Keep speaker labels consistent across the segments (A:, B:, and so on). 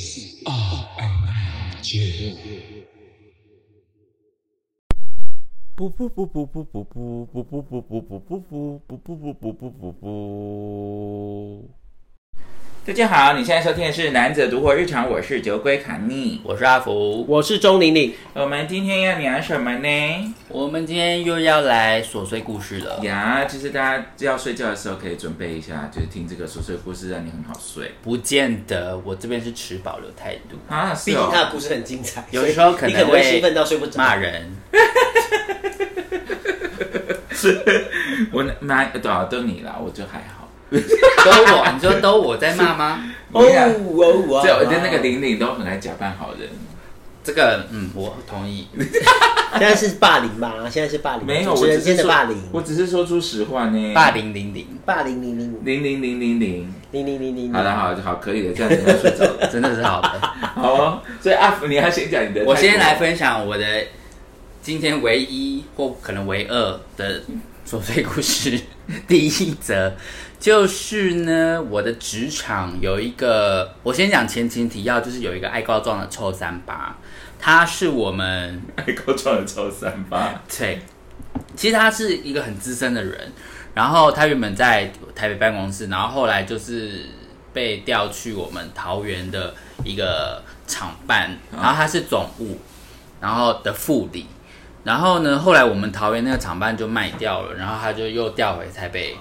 A: is
B: RMG. Boop 大家好，你现在收听的是《男子独活日常》，我是酒鬼卡尼。
C: 我是阿福，
D: 我是钟玲玲，
B: 我们今天要聊什么呢？
C: 我们今天又要来琐碎故事了。
B: 呀，就是大家要睡觉的时候可以准备一下，就是听这个琐碎故事，让你很好睡
C: 不见得，我这边是持保留态度，
B: 啊。
D: 毕竟他的故事很精彩，
C: 有的时候
D: 所以你可能会兴奋到睡不着。
C: 骂人。
B: 我妈多少都你啦，我就还好。
C: 都我，你说都我在骂吗？
D: 哦 哦哦，
B: 我的那个玲玲都很爱假扮好人。
C: 这个，嗯，我同意。
D: 现在是霸凌吧？现在是霸凌，
B: 没有，我只是说
D: 间的霸凌，
B: 我只是说出实话呢。
C: 霸凌零零，
D: 霸凌零零
B: 零零零零零。
D: 零零零零，
B: 好的，好，好，可以的，这样子要睡着了。
C: 真的是好的。
B: 好哦，所以阿福，你要先讲你的。
C: 我先来。分享我的今天唯一或可能唯二的琐碎故事。第一则就是呢，我的职场有一个，我先讲前情提要，就是有一个爱告状的臭三八，他是我们
B: 爱告状的臭三八。
C: 对，其实他是一个很资深的人，然后他原本在台北办公室，然后后来就是被调去我们桃园的一个厂办，然后他是总务，然后的副理，然后呢，后来我们桃园那个厂办就卖掉了，然后他就又调回台北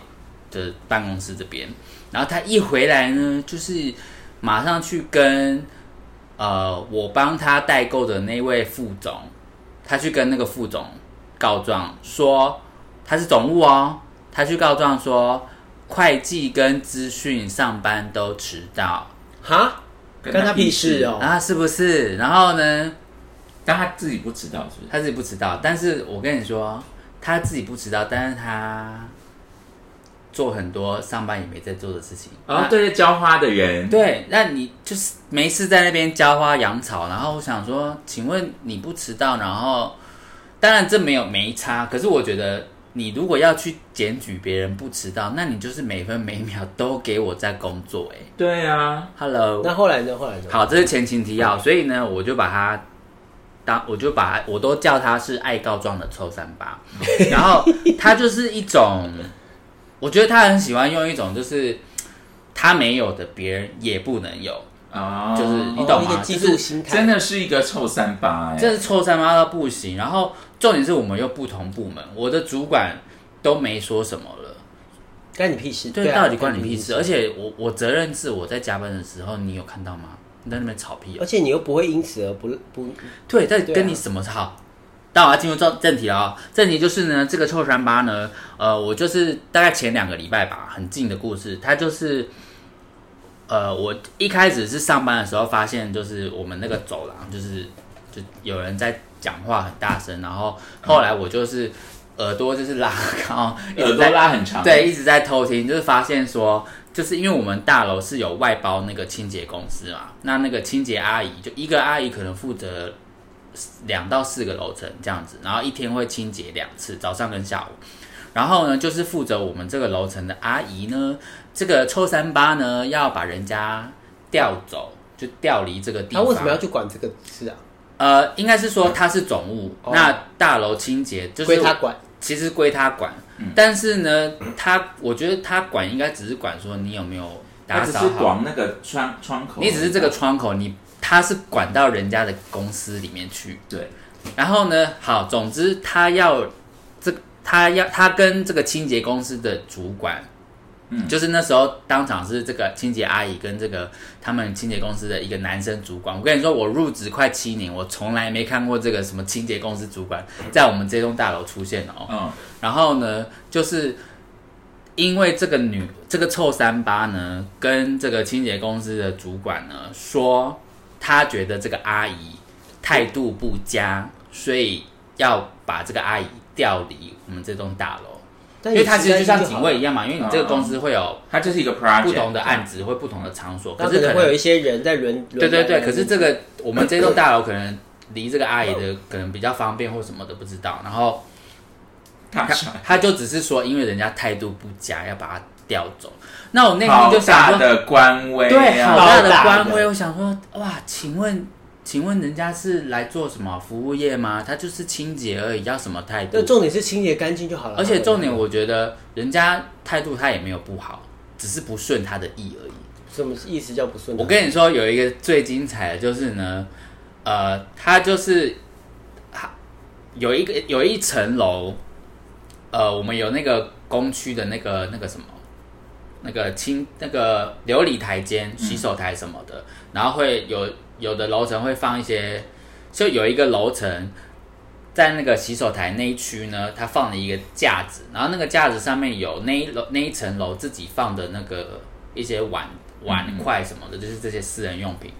C: 的办公室这边，然后他一回来呢，就是马上去跟呃我帮他代购的那位副总，他去跟那个副总告状说他是总务哦，他去告状说会计跟资讯上班都迟到，
D: 哈，
B: 跟
D: 跟他屁事哦。
C: 啊是不是？然后呢，
B: 但他自己不知道，是不是？
C: 他自己不知道，但是我跟你说，他自己不知道，但是他做很多上班也没在做的事情。
B: 哦，对，浇花的人。
C: 对，那你就是没事在那边浇花养草，然后我想说，请问你不迟到，然后当然这没有没差，可是我觉得你如果要去检举别人不迟到，那你就是每分每秒都给我在工作、欸，
B: 对啊
C: ，Hello，
D: 那后来呢？后来呢？
C: 好，这是前情提要，所以呢，我就把他当，我就把我都叫他是爱告状的臭三八，然后他就是一种，我觉得他很喜欢用一种就是他没有的，别人也不能有，
B: 哦，
C: 就是你
D: 哦
C: 懂吗？
D: 一个嫉妒心态，
B: 真的是一个臭三八哎。
C: 这是臭三八到不行，然后重点是我们又不同部门，我的主管都没说什么了。
D: 关你屁事？
C: 对，
D: 啊
C: 到底关你屁事？而，且我我责任是我在加班的时候，你有看到吗？你在那边吵屁哦
D: 而。且你又不会因此而不不
C: 对，在跟你什么好？但我要进入正正题了哦。正题就是呢，这个臭三八呢，呃，我就是大概前两个礼拜吧，很近的故事。它就是，呃，我一开始是上班的时候发现，就是我们那个走廊，就是就有人在讲话很大声，然后后来我就是耳朵就是拉高，一
B: 耳朵拉很长。
C: 对，一直在偷听，就是发现说，就是因为我们大楼是有外包那个清洁公司嘛，那那个清洁阿姨就一个阿姨可能负责两到四个楼层这样子，然后一天会清洁两次，早上跟下午。然后呢，就是负责我们这个楼层的阿姨呢，这个臭三八呢要把人家调走，就调离这个地方。
D: 他为什么要去管这个事啊？
C: 呃，应该是说他是总务，
D: 哦
C: 那大楼清洁就是
D: 归他管。
C: 其实归他管，
B: 嗯
C: 但是呢，他我觉得他管应该只是管说你有没有打扫好，
B: 那个窗窗口。
C: 你只是这个窗口，你他是管到人家的公司里面去。
B: 对，
C: 然后呢，好，总之他要这他要他跟这个清洁公司的主管。
B: 嗯
C: 就是那时候当场是这个清洁阿姨跟这个他们清洁公司的一个男生主管。我跟你说，我入职快七年，我从来没看过这个什么清洁公司主管在我们这栋大楼出现哦。
B: 嗯，
C: 然后呢，就是因为这个女这个臭三八呢，跟这个清洁公司的主管呢说，他觉得这个阿姨态度不佳，所以要把这个阿姨调离我们这栋大楼。
D: 因
C: 因为它其实就像警卫一样嘛，因为你这个
B: 嗯
C: 公司会有
B: 它就是一个 project，
C: 不同的案子，会不同的场所，可是可能
D: 会有一些人在轮。
C: 对对对，可是这个我们这栋大楼可能离这个阿姨的 可能比较方便或什么的不知道，然后他他就只是说，因为人家态度不佳，要把他调走。那我内心就想说，
B: 大的官威、啊，
C: 对，好大的
D: 好大的
C: 官威。我想说，哇，请问，请问人家是来做什么服务业吗？他就是清洁而已，要什么态度
D: 那？重点是清洁干净就好了。
C: 而且重点，我觉得人家态度他也没有不好，只是不顺他的意而已。
D: 什么意思叫不顺？
C: 我跟你说，有一个最精彩的就是呢，呃，他就是他有一个有一层楼，呃，我们有那个工区的那个那个什么，那个清那个琉璃台间、洗手台什么的，然后会有有的楼层会放一些，就有一个楼层。在那个洗手台那一区呢，它放了一个架子，然后那个架子上面有那一楼那一层楼自己放的那个一些碗碗筷什么的，就是这些私人用品。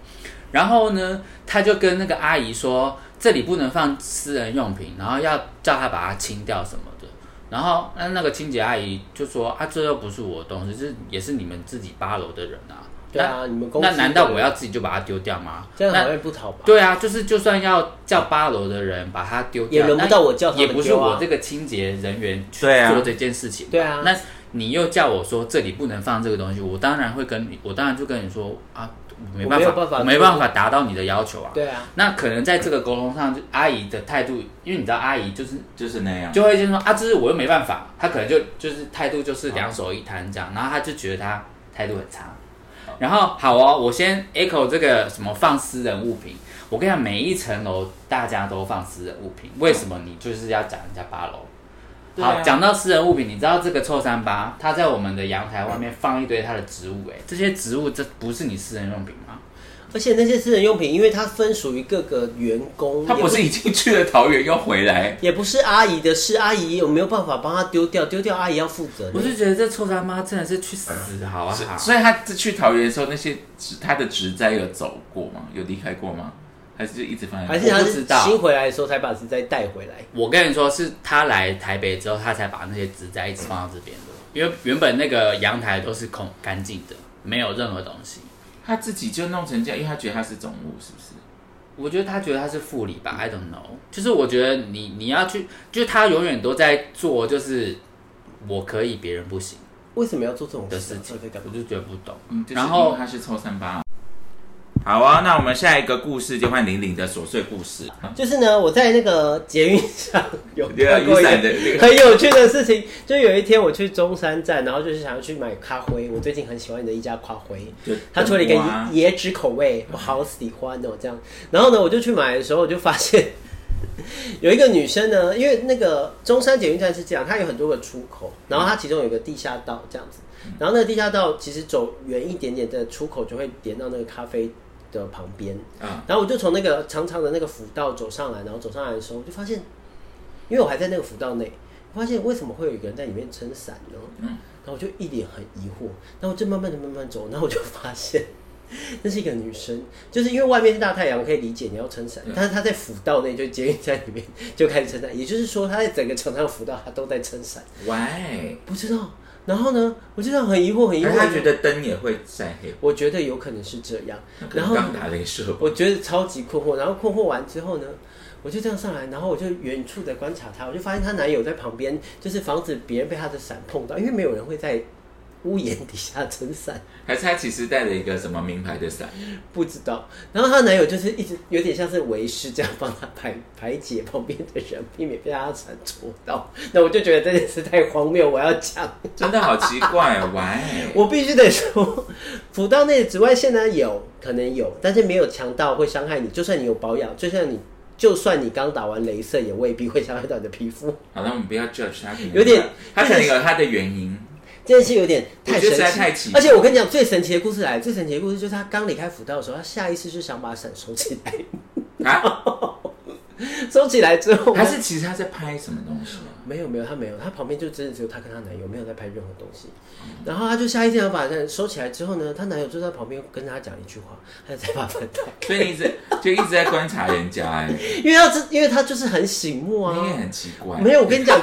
C: 然后呢，他就跟那个阿姨说，这里不能放私人用品，然后要叫他把它清掉什么。然后那那个清洁阿姨就说啊，这又不是我的东西，这也是你们自己八楼的人啊。
D: 对啊，你们公司
C: 那难道我要自己就把它丢掉吗？
D: 这样
C: 那
D: 好像不讨吧？
C: 对啊，就是就算要叫八楼的人把它丢掉，
D: 也轮不到我叫他们
C: 也不是我这个清洁人员去做这件事情。
D: 对啊
C: 那你又叫我说这里不能放这个东西，我当然会跟你，我当然就跟你说啊，我没办法，
D: 我没办法
C: 没办法达到你的要求啊。
D: 对啊，
C: 那可能在这个沟通上，就阿姨的态度，因为你知道阿姨就是
B: 就是那样。
C: 就会先说啊，这是我又没办法，她可能就就是态度就是两手一摊这样，然后她就觉得她态度很差。然后好哦，我先 echo 这个什么放私人物品，我跟你讲，每一层楼大家都放私人物品，为什么你就是要讲人家八楼？好，讲到私人物品，你知道这个臭三八，他在我们的阳台外面放一堆他的植物、哎，这些植物这不是你私人用品吗？
D: 而且那些私人用品，因为它分属于各个员工，
B: 他不是已经去了桃园又回来？
D: 也不是阿姨的事，阿姨有没有办法帮他丢掉？丢掉阿姨要负责。
C: 我就觉得这臭三八真的是去死好不好？
B: 所以他去桃园的时候，那些植他的植栽有走过吗？有离开过吗？还是就一直放在那？
D: 还是他是
C: 我不知道
D: 新回来的时候才把植栽带回来？
C: 我跟你说，是他来台北之后，他才把那些植栽一直放到这边的。因为原本那个阳台都是空干净的，没有任何东西。
B: 他自己就弄成这样，因为他觉得他是总务，是不是？
C: 我觉得他觉得他是副理吧，I don't know。就是我觉得你你要去，就是他永远都在做，就是我可以，别人不行
D: 为什么要做这种
C: 的事情
D: 到底在干，嘛
C: 我就觉得不懂。
B: 嗯，就是
C: 然后
B: 因为他是抽三八。好啊，那我们下一个故事就换玲玲的琐碎故事。
D: 就是呢，我在那个捷运上有
B: 的
D: 个，很有趣的事情，就有一天我去中山站，然后就是想要去买咖啡，我最近很喜欢的一家咖啡，
B: 就
D: 他出了一个椰汁口味，我好喜欢哦，这样。然后呢，我就去买的时候，我就发现有一个女生呢，因为那个中山捷运站是这样，它有很多个出口，然后它其中有一个地下道这样子，然后那个地下道其实走远一点点的出口就会连到那个咖啡的旁边，
B: 啊，
D: 然后我就从那个长长的那个辅道走上来，然后走上来的时候，我就发现，因为我还在那个辅道内，我发现为什么会有一个人在里面撑伞呢？
B: 嗯
D: 然后我就一脸很疑惑，然后我就慢慢的慢慢走，然后我就发现。那是一个女生，就是因为外面是大太阳，可以理解你要撑伞，但是她在辅道内，就捷运站里面就开始撑伞，也就是说她在整个长长的辅道，她都在撑伞，
B: 喂，
D: 不知道。然后呢，我就这样很疑惑，很疑惑。
B: 他觉得灯也会晒黑，
D: 我觉得有可能是这样。然后
B: 刚打雷射。
D: 我觉得超级困惑，然后困惑完之后呢，我就这样上来，然后我就远处的观察她，我就发现她男友在旁边，就是防止别人被她的伞碰到，因为没有人会在屋檐底下撑伞，
B: 还是他其实带了一个什么名牌的伞？
D: 不知道。然后她男友就是一直有点像是为师这样帮她排 排解旁边的人，避免被她的伞戳到。那我就觉得这件事太荒谬，我要讲。
B: 真的好奇怪哦，喂，
D: 我必须得说，辅道内的紫外线呢有可能有，但是没有强到会伤害你。就算你有保养，就算你就算你刚打完镭射，也未必会伤害到你的皮肤。
B: 好了，我们不要 judge 他，
D: 有点
B: 他可能有他的原因。
D: 这件事有点太神
B: 我觉得实在太奇
D: 而且我跟你讲，最神奇的故事来，最神奇的故事就是他刚离开辅道的时候，他下意识就想把伞收起来，
B: 啊，
D: 收起来之后，
B: 还是其实他在拍什么东西？啊？
D: 没有没有，他没有，他旁边就真的只有他跟他男友，没有在拍任何东西。然后他就下意识要把伞收起来之后呢，她男友就在旁边跟他讲一句话，他就再把伞打开，
B: 所以你一直就一直在观察人家，哎，
D: 因为他这，因为他就是很醒目啊，
B: 你也很奇怪。
D: 没有，我跟你讲，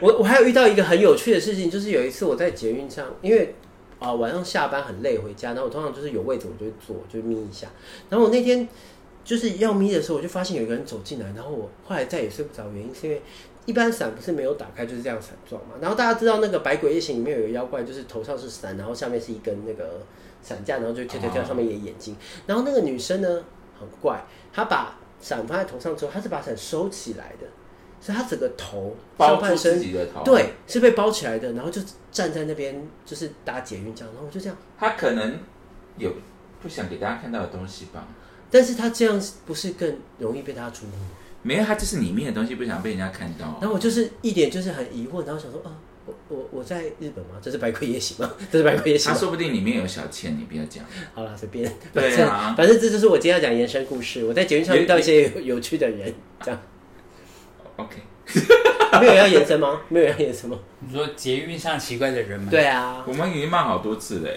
D: 我我还有遇到一个很有趣的事情，就是有一次我在捷运上，因为啊、晚上下班很累回家，然后我通常就是有位置我就会坐，就眯一下。然后我那天就是要眯的时候，我就发现有一个人走进来，然后我后来再也睡不着，原因是因为一般伞不是没有打开就是这样伞状嘛。然后大家知道那个《百鬼夜行》里面有个妖怪，就是头上是伞，然后下面是一根那个伞架，然后就跳跳跳，
B: 哦
D: 上面也眼睛。然后那个女生呢很怪，她把伞放在头上之后，她是把伞收起来的，所以她整个头上半身对是被包起来的，然后就站在那边就是搭捷运这样，然后我就这样。
B: 她可能有不想给大家看到的东西吧。
D: 但是她这样不是更容易被大家注目吗？
B: 没有，他就是里面的东西不想被人家看到。
D: 然后我就是一点就是很疑惑，然后想说啊，我我我在日本吗？这是百鬼夜行吗？这是百鬼夜行吗？
B: 他说不定里面有小倩，你不要讲。
D: 好了，随便。
B: 对
D: 反正
B: 啊
D: 反正这就是我今天要讲延伸故事。我在节目上遇到一些有有趣的人，这样
B: OK，
D: 没有要延伸吗？没有要延伸吗？
C: 你说捷运上奇怪的人吗？，
D: 对啊，
B: 我们已经骂好多次了。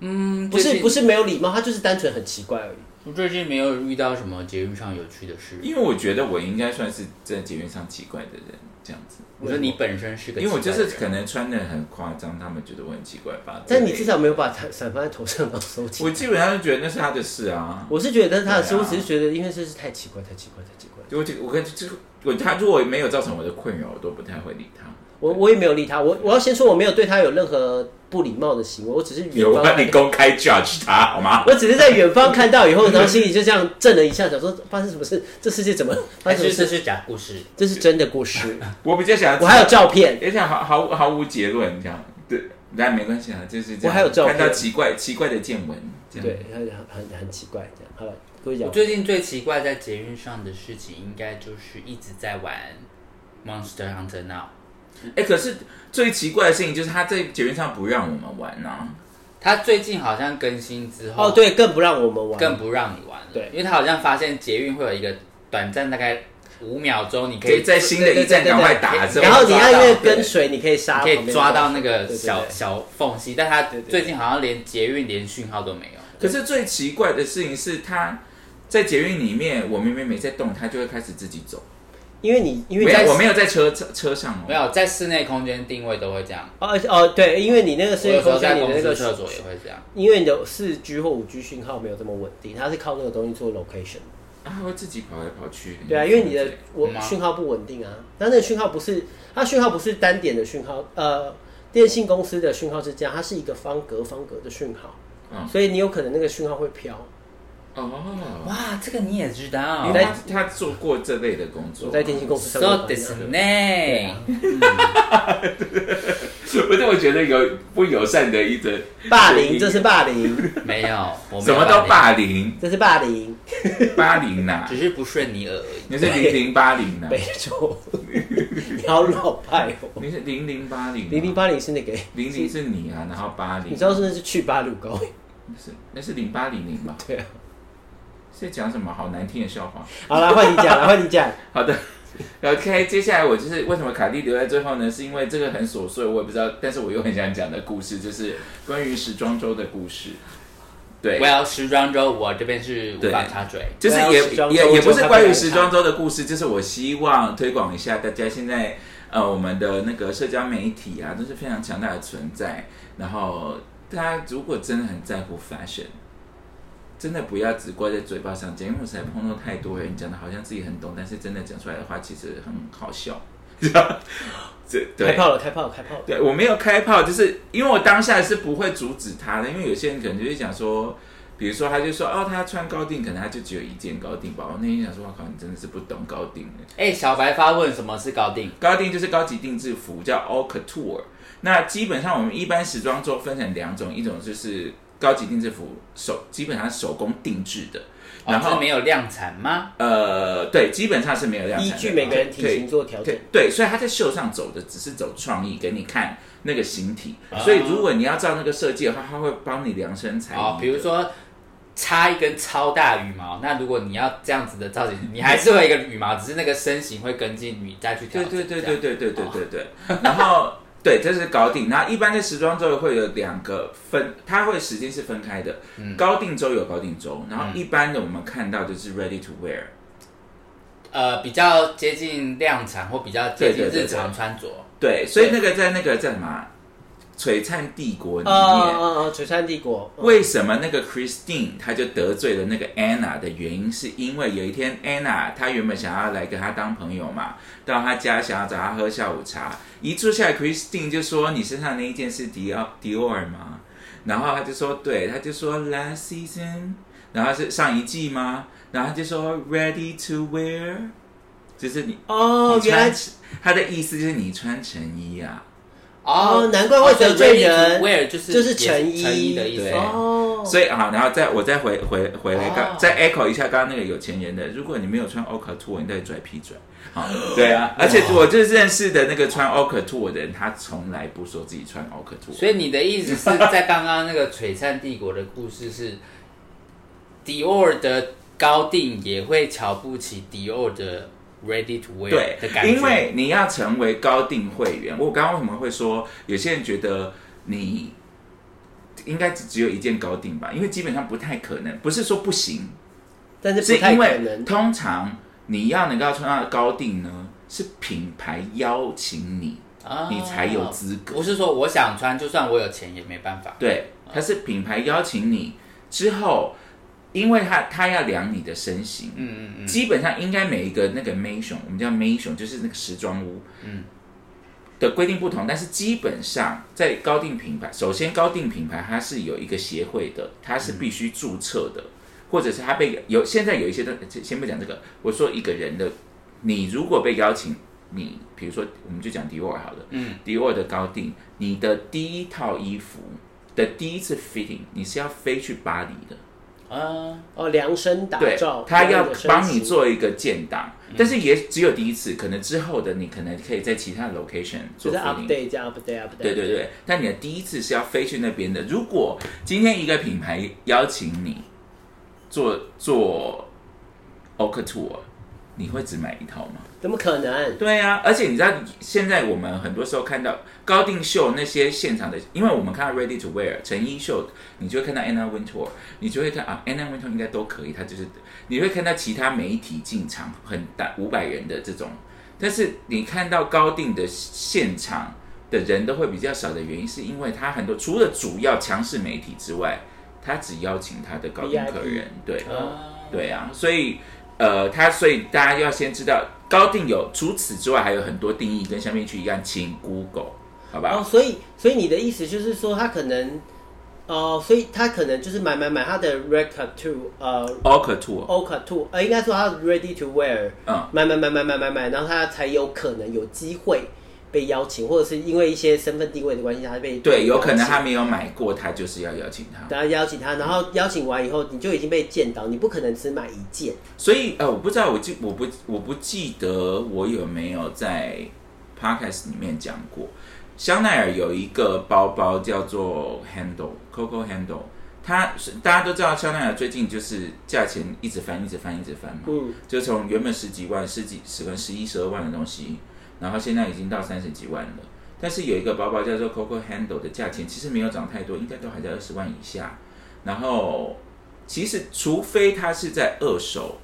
C: 嗯，
D: 不是不
C: 是，
D: 是没有礼貌，他就是单纯很奇怪而已。
C: 我最近没有遇到什么捷运上有趣的事。
B: 因为我觉得我应该算是在捷运上奇怪的人，这样子。
C: 我说你本身是个
B: 因为我就是可能穿的很夸张，他们觉得我很奇怪吧。
D: 但你至少没有把伞伞放在头上然后收起来。
B: 我基本上就觉得那是他的事啊。
D: 我是觉得他的事，
B: 啊
D: 我只是觉得因为这是太奇怪，太奇怪，太奇怪。
B: 我就我跟这个我他如果没有造成我的困扰，我都不太会理他。
D: 我我也没有理他，我我要先说我没有对他有任何不礼貌的行为，我只是远
B: 有啊，
D: 方
B: 你公开 judge 他好吗？
D: 我只是在远方看到以后，然后心里就这样震了一下，想说发生什么事？这世界怎么发
C: 还
D: 生什么事？
C: 是这是假故事。
D: 这是真的故事，
B: 我比较想要知道，
D: 我还有照片。
B: 而且毫毫毫无结论这样。对，但没关系啊，就是这样。
D: 我还有照片
B: 看到奇怪奇怪的见闻，这样。
D: 对，很很很很奇怪，这样。好了，各位讲
C: 我，最近最奇怪在捷运上的事情，应该就是一直在玩 Monster Hunter Now。
B: 哎、可是最奇怪的事情就是他在捷运上不让我们玩啊。
C: 他最近好像更新之后，
D: 哦，，对，更不让我们玩，
C: 更不让你玩了。
D: 对
C: 因为他好像发现捷运会有一个短暂大概五秒钟，你可以
B: 在新的一站赶快打，之后
D: 然后你按
C: 抓到
D: 那个跟随，你可以杀，
C: 可以抓到那个小小缝隙，但他最近好像连捷运连讯号都没有。
B: 可是最奇怪的事情是，他在捷运里面，我明明没在动，他就会开始自己走。
D: 因为你因为
B: 我没有在车车车上哦。
C: 没有在室内空间定位都会这样，
D: 哦哦对，因为你那个
C: 我
D: 是空
C: 有时候在
D: 间，你的那个
C: 厕所也会这样。
D: 因为你的四 G 或五 G 讯号没有这么稳定，它是靠那个东西做 location。
B: 啊，他会自己跑来跑去。
D: 对啊，因为你的我
C: 吗
D: 讯号不稳定啊，那那个讯号不是它讯号不是单点的讯号，呃，电信公司的讯号是这样，它是一个方格方格的讯号，
B: 嗯
D: 所以你有可能那个讯号会飘。
B: 哦，
C: 哇，这个你也知道？
B: 你在他做过这类的工作，
D: 我在电信公司上
C: 说
D: 班啊
C: 的是呢，
B: 我怎么觉得有不友善的一种
D: 霸凌，这是霸凌，
C: 没有，
B: 什
C: 有
B: 么都
C: 霸
B: 霸凌，
D: 这是霸凌，
B: 霸凌呐，
C: 只，是不顺你耳而已。
B: 你是零零八零呐，
D: 没错。你好老派哦，
B: 你是零零八零，
D: 零零八零是那个，
B: 零零是你啊，然后八零，
D: 你知道是那是去八路高，
B: 是那是零八零零吧？
D: 对啊。
B: 是在讲什么好难听的笑话？
D: 好了，换你讲了，换你讲。
B: 好的，OK，接下来我就是为什么卡蒂留在最后呢？是因为这个很琐碎，我也不知道，但是我又很想讲的故事，就是关于时装周的故事。对
C: Well，时装周我这边是无法插嘴。
B: 就是也也也不是关于
D: 就
B: 时装周的故事，就是我希望推广一下大家现在呃我们的那个社交媒体啊都是非常强大的存在，然后大家如果真的很在乎 fashion。真的不要只挂在嘴巴上讲，因为我实在碰到太多人讲的好像自己很懂，但是真的讲出来的话其实很好笑。这
D: 开
B: 对
D: 炮了，开炮了，开炮了。
B: 对我没有开炮，就是因为我当下是不会阻止他的，因为有些人可能就会讲说，比如说他就说哦，他穿高定，可能他就只有一件高定吧。我那天想说，我靠，你真的是不懂高定的。
C: 哎、小白发问什么是高定？
B: 高定就是高级定制服，叫 All Couture。那基本上我们一般时装周分成两种，一种就是高级定制服手基本上是手工定制的，然后
C: 没有量产吗？
B: 呃对，基本上是没有量产
D: 依据每个人体型做调整
B: 对。对，所以他在秀上走的只是走创意，给你看那个形体。
C: 啊
B: 所以如果你要照那个设计的话，他会帮你量身裁衣。
C: 哦，比如说插一根超大羽毛，那如果你要这样子的造型，你还是会一个羽毛，只是那个身形会跟进你再去调整。
B: 对对对对对对对对对。然后对，这是高定。然后一般的时装周会有两个分，它会时间是分开的。
C: 嗯
B: 高定周有高定周，然后一般的我们看到就是 ready to wear。
C: 呃，比较接近量产或比较接近日常穿着。
B: 对，所以那个在那个叫什么啊璀璨帝国里面，
D: 哦哦，璀璨帝国，嗯
B: 为什么那个 Christine 她就得罪了那个 Anna 的原因，是因为有一天 Anna 她原本想要来跟他当朋友嘛，到他家想要找他喝下午茶，一坐下来 Christine 就说：“你身上那一件是迪奥迪奥尔吗？”然后他就说：“对。”他就说：“Last season。”然后是上一季吗？然后他就说：“Ready to wear。”就是你
D: 哦，
B: 你
D: 原来
B: 穿他的意思就是你穿成衣啊，
D: 哦难怪会得罪人。
C: 威尔就是
D: 就是
C: 也
D: 成衣
C: 的意思。
D: 哦，
B: 所以啊，然后再我再回回回来刚、
C: 哦。
B: 再 echo 一下刚刚那个有钱人的，如果你没有穿 Oka Tour，你到底拽屁拽？好，对啊，而且我就是认识的那个穿 Oka Tour 的人，他从来不说自己穿 Oka Tour，
C: 所以你的意思是 在刚刚那个璀璨帝国的故事是，迪奥的高定也会瞧不起迪奥的 Ready to Wear
B: 对
C: 的感觉，
B: 因为你要成为高定会员，我刚刚为什么会说有些人觉得你应该只只有一件高定吧？因为基本上不太可能，不是说不行，
D: 但是不太可
B: 是因为。通常你要能够穿到高定呢，是品牌邀请你，
C: 啊
B: 你才有资格
C: 不是说我想穿，就算我有钱也没办法。
B: 对，它是品牌邀请你之后，因为他他要量你的身形，
C: 嗯嗯嗯，
B: 基本上应该每一个那个 m a s o n 我们叫 m a s o n 就是那个时装屋，
C: 嗯
B: 的规定不同，但是基本上在高定品牌，首先高定品牌它是有一个协会的，它是必须注册的，或者是它被有现在有一些的，先不讲这个，我说一个人的，你如果被邀请，你比如说我们就讲迪奥好了，
C: 嗯，
B: 迪奥的高定，你的第一套衣服的第一次 fitting，你是要飞去巴黎的。
C: 啊，
D: 哦，量身打
B: 对
D: 造，，
B: 他要帮你做一个建档，但是也只有第一次，可能之后的你可能可以在其他 location 做
D: update 加 update update。
B: 对对对，但你的第一次是要飞去那边的。如果今天一个品牌邀请你做做 Oka Tour，你会只买一套吗？
D: 怎么可能？
B: 对啊，而且你知道，现在我们很多时候看到高定秀那些现场的，因为我们看到 Ready to Wear 成衣秀，你就会看到 Anna Wintour，你就会看啊，Anna Wintour 应该都可以，他就是你会看到其他媒体进场很大五百人的这种，但是你看到高定的现场的人都会比较少的原因，是因为他很多除了主要强势媒体之外，他只邀请他的高定客人，对。
C: 啊
B: 对啊，所以呃，他所以大家要先知道高定有，除此之外还有很多定义跟下面去一样，请 Google 好吧？
D: 哦，所以所以你的意思就是说，他可能，哦、所以他可能就是买买买他的 record to 呃
B: o k
D: Tour，Oka to，呃，应该说他 ready to wear，
B: 嗯，
D: 买买买买买买买，然后他才有可能有机会被邀请，或者是因为一些身份地位的关系，他被
B: 对，有可能他没有买过，他就是要邀请他。
D: 大家邀请他，然后邀请完以后，你就已经被见到，你不可能只买一件。
B: 所以呃，我不知道，我记我不我不记得我有没有在 podcast 里面讲过，香奈儿有一个包包叫做 Handle Coco Handle，它是大家都知道香奈儿最近就是价钱一直翻，一直翻，一直翻嘛。
D: 嗯，
B: 就从原本十几万、十几、十万、十一、十二万的东西，然后现在已经到三十几万了。但是有一个包包叫做 Coco Handle 的价钱其实没有涨太多，应该都还在二十万以下。然后其实除非它是在二手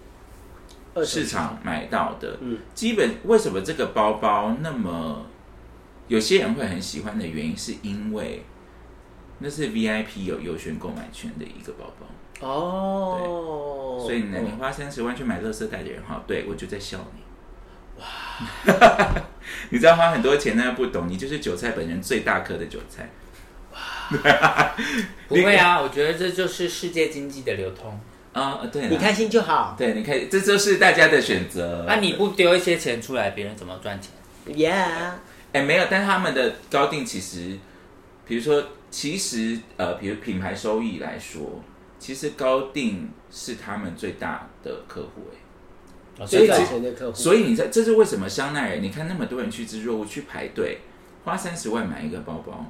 D: 二手
B: 市场买到的，
D: 嗯，
B: 基本为什么这个包包那么有些人会很喜欢的原因，是因为那是 VIP 有优先购买权的一个包包。
D: 哦，
B: 所以呢，你
D: 嗯
B: 花三十万去买乐色袋的人哈，对我就在笑你。哇！你知道花很多钱，但不懂，你就是韭菜本人最大颗的韭菜。
C: 不会啊，我觉得这就是世界经济的流通。
B: 啊、对，
D: 你开心就好
B: 对，你看，这就是大家的选择。
C: 那、你不丢一些钱出来，别人怎么赚钱
D: ？，Yeah，
B: 哎，没有，但他们的高定其实，比如说，其实呃，比如品牌收益来说，其实高定是他们最大的客户哎。
D: 最赚钱的客户，
B: 所以你在，这是为什么香奈儿，你看那么多人去织若物去排队，花三十万买一个包包，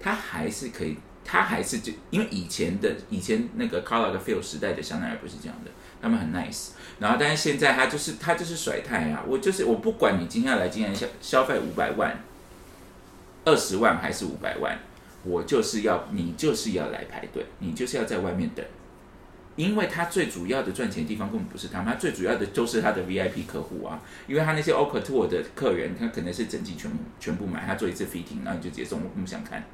B: 他还是可以，他还是就因为以前的以前那个 Karl Lagerfeld 时代的香奈儿不是这样的，他们很 nice，然后但是现在他就是他就是甩态啊，我就是我不管你今天要来今天消消费五百万、二十万还是五百万，我就是要你就是要来排队，你就是要在外面等。因为他最主要的赚钱的地方根本不是他们，他最主要的就是他的 VIP 客户啊。因为他那些 o c Tour 的客人，他可能是整季全部全部买，他做一次 fitting，然后你就直接送，我不想看。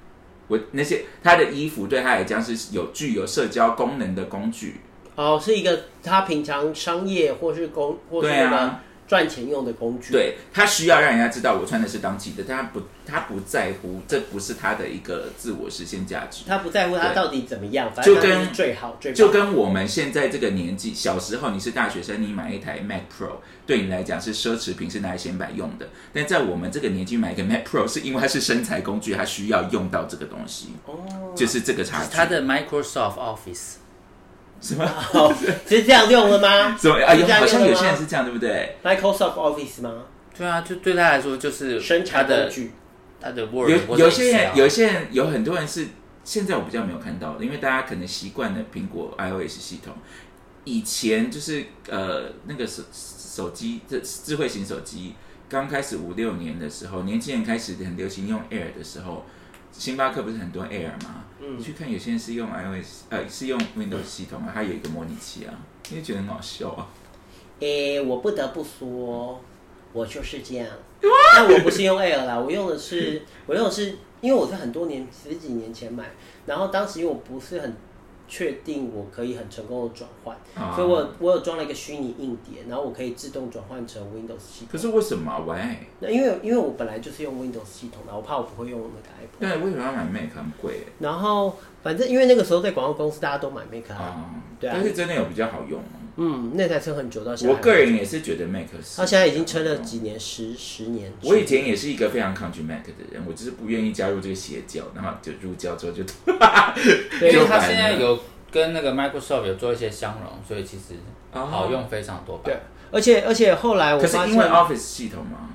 B: 我那些他的衣服对他来讲是有具有社交功能的工具。
D: 哦，是一个他平常商业或是工或是
B: 对
D: 那个
B: 啊，
D: 赚钱用的工具。，
B: 对他需要让人家知道我穿的是当季的，但他不他不在乎，这不是他的一个自我实现价值。
D: 他不在乎他到底怎么样，反正就跟最好最
B: 就跟我们现在这个年纪，小时候你是大学生，你买一台 Mac Pro，对你来讲是奢侈品，是拿来显摆用的。但在我们这个年纪买一个 Mac Pro，是因为它是身材工具，它需要用到这个东西，
D: 哦，
B: 就是这个差距。
C: 它的 Microsoft Office，
B: 什么
D: 好是这样用的吗？
B: 什么？哎呦，
D: 是这样
B: 好像有些人是这样，对不对
D: ？Microsoft Office 吗？
C: 对啊，就对他来说就是
D: 生
C: 它的
D: 产工具。
C: 他的 Word
B: 有有些人有些人有很多人是现在我比较没有看到的，因为大家可能习惯了苹果 iOS 系统。以前就是呃那个手手机这智慧型手机刚开始五六年的时候，年轻人开始很流行用 Air 的时候，星巴克不是很多 Air 吗？
D: 嗯
B: 去看有些人是用 iOS 呃是用 Windows 系统啊，它有一个模拟器啊，因为觉得很好笑啊。
D: 诶、我不得不说，我就是这样。但我不是用 Air 啦，我用的是我用的是，因为我是很多年十几年前买，然后当时因为我不是很确定我可以很成功的转换，
B: 啊
D: 所以我我有装了一个虚拟硬碟，然后我可以自动转换成 Windows 系统。
B: 可是为什么喂？
D: 那因为因为我本来就是用 Windows 系统的，我怕我不会用那个 Apple。
B: 对，为什么要买 Mac 很贵欸
D: 然后反正因为那个时候在广告公司大家都买 Mac 啊，
B: 啊？
D: 对啊
B: 但是真的有比较好用吗？
D: 嗯，那台车很久到现在。
B: 我个人也是觉得 Mac 是，
D: 他现在已经撑了几年，十十年。
B: 我以前也是一个非常抗拒 Mac 的人，我就是不愿意加入这个邪教，然后就入教之后就，
D: 对
C: 因为
B: 他
C: 现在有跟那个 Microsoft 有做一些相融，所以其实
B: 哦
C: 好用非常多吧。
D: 对，而且而且后来我
B: 可是
D: 发现，
B: 因为 Office 系统嘛，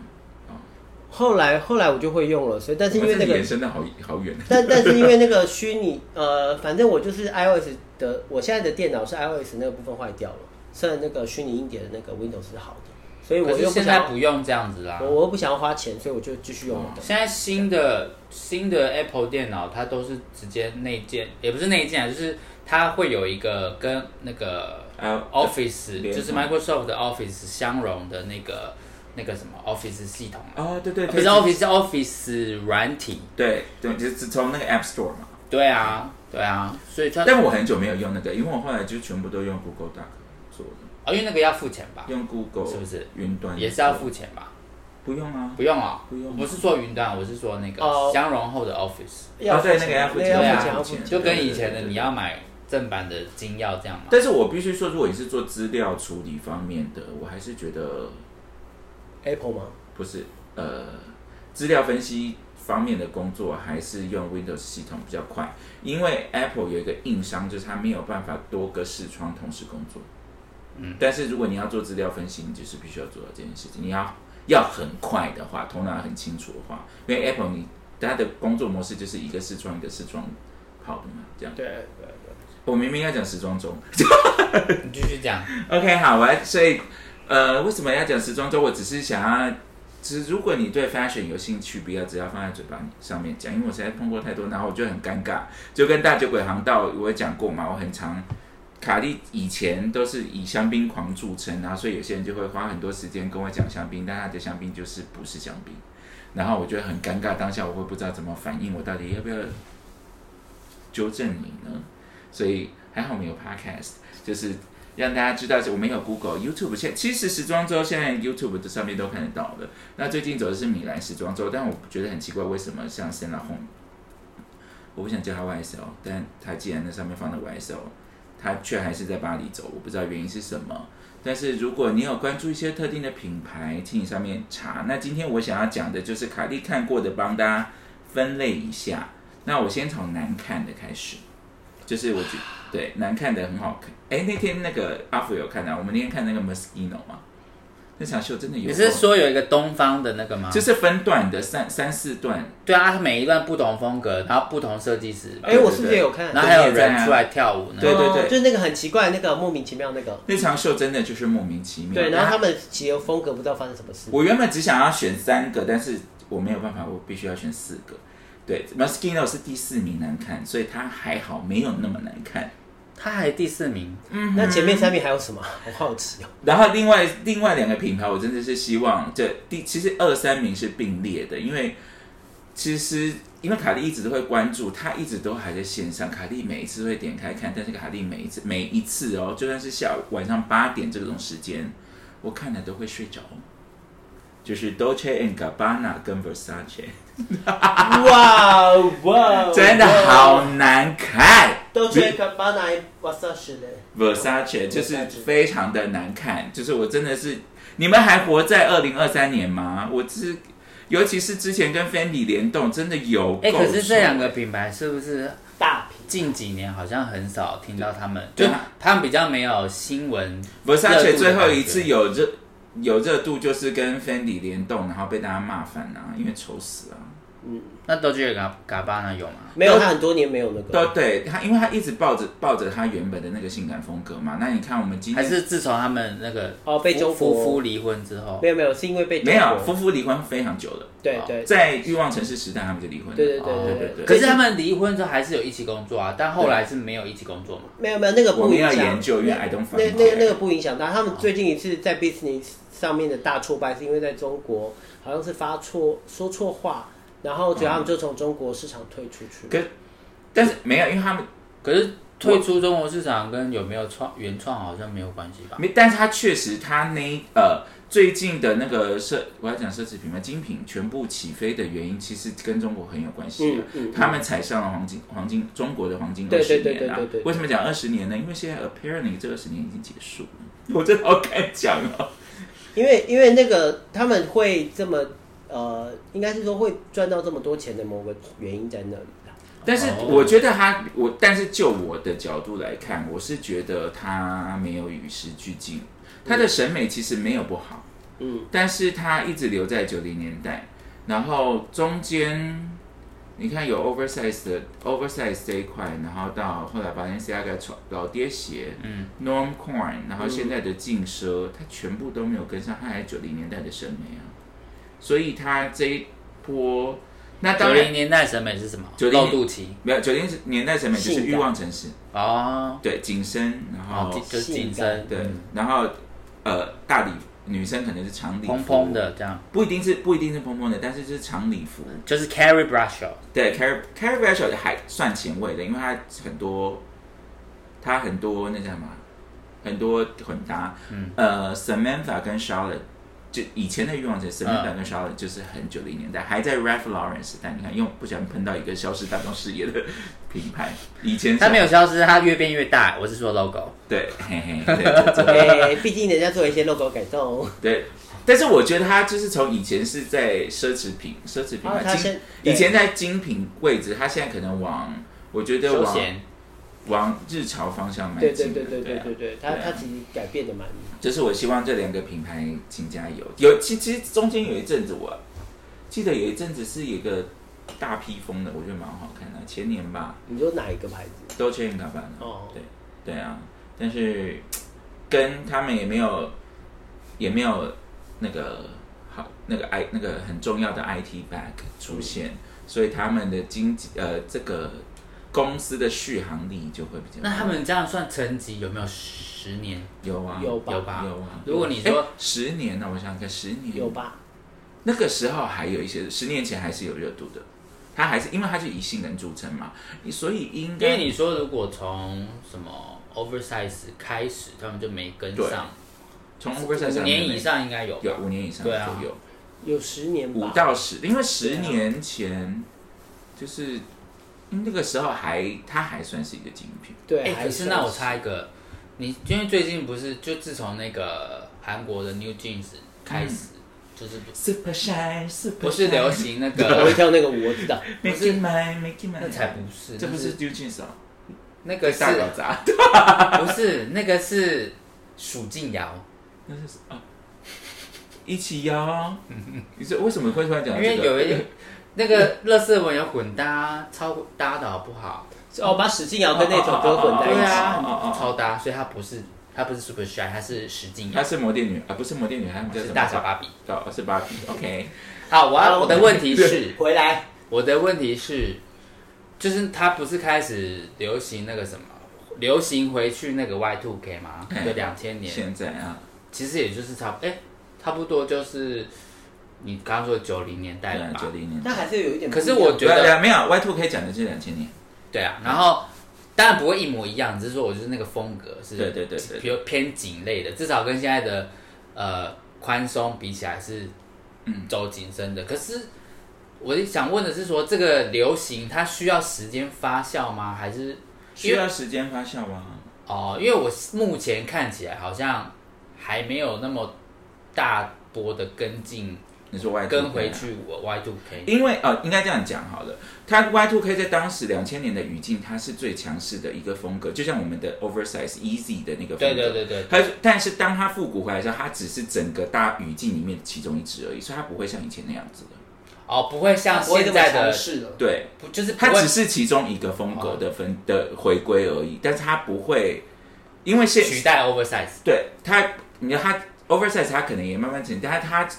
D: 后来后来我就会用了，所以但是因为那个
B: 延，伸的好好远。
D: 但但是因为那个虚拟呃，反正我就是 iOS 的，我现在的电脑是 iOS 那个部分坏掉了，剩那个虚拟硬碟的那个 Windows 是好的，所以我
C: 可是
D: 又不想
C: 现在不用这样子啦
D: 我。我又不想要花钱，所以我就继续用我的。
C: 现在新的新的 Apple 电脑，它都是直接内建，也不是内建啊，就是它会有一个跟那个
B: 啊
C: Office，
B: 联
C: 就是 Microsoft 的 Office 相容的那个那个什么 Office 系统啊，
B: 哦，对对对，
C: 不是 Office 是 Office 软体。
B: 对对，就是从那个 App Store 嘛。
C: 对啊，对啊，所以它
B: 但我很久没有用那个，因为我后来就全部都用 Google 的，
C: 哦，因为那个要付钱吧，
B: 用 Google
C: 是不是
B: 云端
C: 也是要付钱吧？
B: 不用啊？
C: 不用啊，
B: 不用
C: 我是说云端，我是说那
D: 哦
C: 个相容后的 Office，
B: 哦对
D: 要在
B: 那个要付钱
D: 要付钱。
C: 就跟以前的你要买正版的金钥这样嘛。
B: 但是我必须说，如果你是做资料处理方面的，我还是觉得
D: Apple 吗？
B: 不是呃资料分析方面的工作，还是用 Windows 系统比较快，因为 Apple 有一个硬伤，就是它没有办法多个视窗同时工作。嗯，但是如果你要做资料分析，你就是必须要做到这件事情。你要要很快的话，头脑很清楚的话，因为 Apple 你它的工作模式就是一个视窗一个视窗跑的嘛，这样。
D: 对对对。
B: 我明明要讲时装周，
C: 你继续讲，
B: OK，好，我来，所以呃，为什么要讲时装周？我只是想要，只是如果你对 fashion 有兴趣，不要只要放在嘴巴上面讲，因为我实在碰过太多，然后我就很尴尬，就跟大酒鬼航道我也讲过嘛，我很常。卡莉以前都是以香槟狂著称，然后所以有些人就会花很多时间跟我讲香槟，但他的香槟就是不是香槟，然后我觉得很尴尬，当下我会不知道怎么反应，我到底要不要纠正你呢？所以还好没有 podcast，就是让大家知道，我们有 Google、YouTube。现其实时装周现在 YouTube 的上面都看得到的。那最近走的是米兰时装周，但我觉得很奇怪，为什么像 s e n a Home，我不想叫它 YSL，但它既然那上面放了 YSL，他却还是在巴黎走，我不知道原因是什么。但是如果你有关注一些特定的品牌，请你上面查。那今天我想要讲的就是卡莉看过的，帮大家分类一下。那我先从难看的开始。就是我觉对难看的很好看。哎，那天那个阿福有看到、我们那天看那个 Moschino 嘛，那场秀真的有够。
C: 你是说有一个东方的那个吗？
B: 就是分段的三三四段，
C: 对啊，它每一段不同风格，然后不同设计师，
D: 哎，我是不是也有看？
C: 然后还有人出来跳舞呢。
B: 对对对
D: 哦就是那个很奇怪，那个莫名其妙那个。
B: 那场秀真的就是莫名其妙。
D: 对，然后他们骑的风格不知道发生什么事。
B: 我原本只想要选三个，但是我没有办法，我必须要选四个。对，Moschino 是第四名难看，所以他还好，没有那么难看。
C: 他还第四名，
D: 那前面三名还有什么？好好奇哦。
B: 然后另外另外两个品牌，我真的是希望这第其实二三名是并列的，因为其实因为卡莉一直都会关注，她一直都还在线上。卡莉每一次都会点开看，但是卡莉每一次每一次哦，就算是下午晚上八点这种时间，我看了都会睡着。就是 Dolce and Gabbana 跟 Versace，
D: 哇哇，
B: 真的好难看。
D: 都觉得巴拿瓦萨是的
B: ，Versace 就是非常的难看，就是我真的是，你们还活在二零二三年吗？我是，尤其是之前跟 Fendi 联动，真的有
C: 哎、
B: 够
C: 可是这两
B: 丑
C: 个品牌是不是
D: 大。
C: 近几年好像很少听到他们？
B: 对
C: 就他们比较没有新闻
B: Versace 最后一次有热有热度，就是跟 Fendi 联动，然后被大家骂翻啊，因为丑死啊。
C: 那都觉得嘎嘎巴呢有吗？
D: 没有，他很多年没有那
B: 都
D: 个。
B: 对他，因为他一直抱着抱着他原本的那个性感风格嘛。那你看我们今
C: 还是自从他们那个
D: 哦被中
C: 夫夫离婚之后
D: 没，有没有，是因为被
B: 没有夫妇离婚非常久了，
C: 哦
D: 对对
B: 在欲望城市时代他们就离婚了。
D: 对对对
C: 哦
D: 对
B: 对对
C: 可是他们离婚之后还是有一起工作啊，但后来是没有一起工作嘛。
D: 没有没有那个
B: 我们要
D: 不影响。
B: 研究，因为 I don't
D: 那那那个不影响他，他们最近一次在 business 上面的大挫败，是因为在中国好像是发错说错话，然后觉得他们就从中国市场退出去。
B: 可但是没有，因为他们
C: 可是退出中国市场跟有没有创原创好像没有关系吧？
B: 没，但是他确实他那呃最近的那个奢，我要讲奢侈品牌精品全部起飞的原因，其实跟中国很有关系、的。
D: 嗯嗯嗯
B: 他们踩上了黄金黄金中国的黄金二十
D: 对对
B: 年啊
D: 对对对！
B: 为什么讲二十年呢？因为现在 apparently 这二十年已经结束了。我真的好敢讲哦。
D: 因为因为那个他们会这么呃，应该是说会赚到这么多钱的某个原因在那里啦。
B: 但是
C: 哦
B: 我觉得他，我但是就我的角度来看，我是觉得他没有与时俱进，他的审美其实没有不好，
D: 嗯，
B: 但是他一直留在九零年代，然后中间你看有 oversize 的 oversize 这一块，然后到后来 Balenciaga 穿老爹鞋，
C: 嗯
B: ，Norm Corn，然后现在的劲奢，他全部都没有跟上，他还九零年代的审美啊，所以他这一波，那
C: 九零年代审美是什么
B: ？90
C: 露肚脐？
B: 没有九零年代审美就是欲望城市，
C: 哦，
B: 对紧身，然后、
C: 哦，就是紧
D: 性
C: 身，
B: 对
C: 嗯，
B: 然后呃大礼女生可能是长礼服。
C: 蓬蓬，的这样，
B: 不一定是不一定是蓬蓬的，但是就是长礼服。
C: 就是 Carrie Bradshaw。
B: 对，Carrie Carrie Bradshaw 还算前卫的，因为它很多，它很多那叫什么，很多混搭。
C: 嗯，
B: 呃，Samantha 跟 Charlotte，就以前的欲望城市，Samantha
C: 嗯
B: 跟 Charlotte 就是很久的一年代，还在 Ralph Lauren 时代。你看，因为不想喷到一个消失大众视野的品牌，以前
C: 它没有消失，它越变越大。我是说 logo，
B: 对，嘿嘿，对对
D: 毕竟人家做一些 logo 改动，
B: 对。但是我觉得他就是从以前是在奢侈品、奢侈品
D: 然后
B: 嘛，精以前在精品位置，他现在可能往，我觉得往往日潮方向迈进的。
D: 对对对对
B: 啊
D: 对对，他
B: 对啊
D: 他其实改变的蛮，
B: 就是我希望这两个品牌请加油。有其其实中间有一阵子我记得有一阵子是有一个大披风的，我觉得蛮好看的，前年吧
D: 你说哪一个牌子
B: ？，Dolce and Gabbana。
D: 哦，
B: 对对啊，但是跟他们也没有也没有那个好那个 i 那个很重要的 IT bag 出现，所以他们的经济呃这个公司的续航力就会比较。
C: 那他们这样算层级有没有十年？
B: 有啊
D: 有吧
C: 有吧？
B: 有啊。
C: 如果你说
B: 哎十年呢，我想想看，十年
D: 有？吧？
B: 那个时候还有一些，十年前还是有热度的。他还是因为他是以性能著称嘛，所以应该因
C: 为你说如果从什么 oversize 开始，他们就没跟上，
B: 从 oversize
C: 五年以上应该有吧。
B: 有五年以上
C: 对啊
B: 左右。
D: 有十年
B: 五？到十，因为十年前就是那个时候还它还算是一个精品，
D: 对，
C: 哎、
D: 还
C: 可是。那我插一个，你因为最近不是就自从那个韩国的 New Jeans 开始，就是不
B: Super Shine Super
C: 不是流行那
D: 我会，跳那个舞，我知道。
B: Make it mine Make mine，
C: 那才不是，
B: 这不是
C: 那是
B: New Jeans 哦，
C: 那个是
B: 大搞砸，
C: 不是那个是数静瑶，
B: 那是啊，一起摇，你说为什么会突然讲
C: 因
B: 这个？
C: 为有一那个乐色文有混搭，超搭的好不好？
D: 哦，把史劲瑶跟那首歌混在一起。
C: 超搭，所以它不是它不是 Super Shy，它是史静
B: 她
C: 瑶，
B: 是摩天女啊，不是摩天女，他们叫什
C: 是
B: 么？
C: 大小芭比。
B: 哦，是芭比，OK，
C: 好，我要我的问题是，
D: 回来，
C: 我的问题是，就是它不是开始流行那个什么，流行回去那个 Y two K 吗？
B: 哎
C: 就两千年，
B: 现在啊，
C: 其实也就是差不哎、差不多就是你刚刚说九零年代的吧？
B: 九零年。
D: 但还是有一点
C: 可。是我觉得
B: 对啊对啊，没有 Y Two K 讲的是两千年。
C: 对啊，然后当然不会一模一样，只是说我就是那个风格是，
B: 对对对对
C: 比如偏紧类的，至少跟现在的呃宽松比起来是
B: 嗯
C: 走紧身的。可是我想问的是说，这个流行它需要时间发酵吗？还是
B: 需要时间发酵吗？
C: 哦？因为我目前看起来好像还没有那么大波的跟进，
B: 你说 Y
C: 跟回，去我 Y two K。
B: 因为呃，应该这样讲好了，它 Y Two K 在当时两千年的语境，它是最强势的一个风格，就像我们的 Oversize Easy 的那个风格。
C: 对对对对，
B: 它但是当它复古回来的时候，它只是整个大语境里面的其中一支而已，所以它不会像以前那样子的。
C: 哦，不会像现在的。
B: 对，
C: 不就是不
B: 它只是其中一个风格的分的回归而已，但是它不会，因为现
C: 取代 oversize。
B: 对它，你看它 oversize，它可能也慢慢成，但它它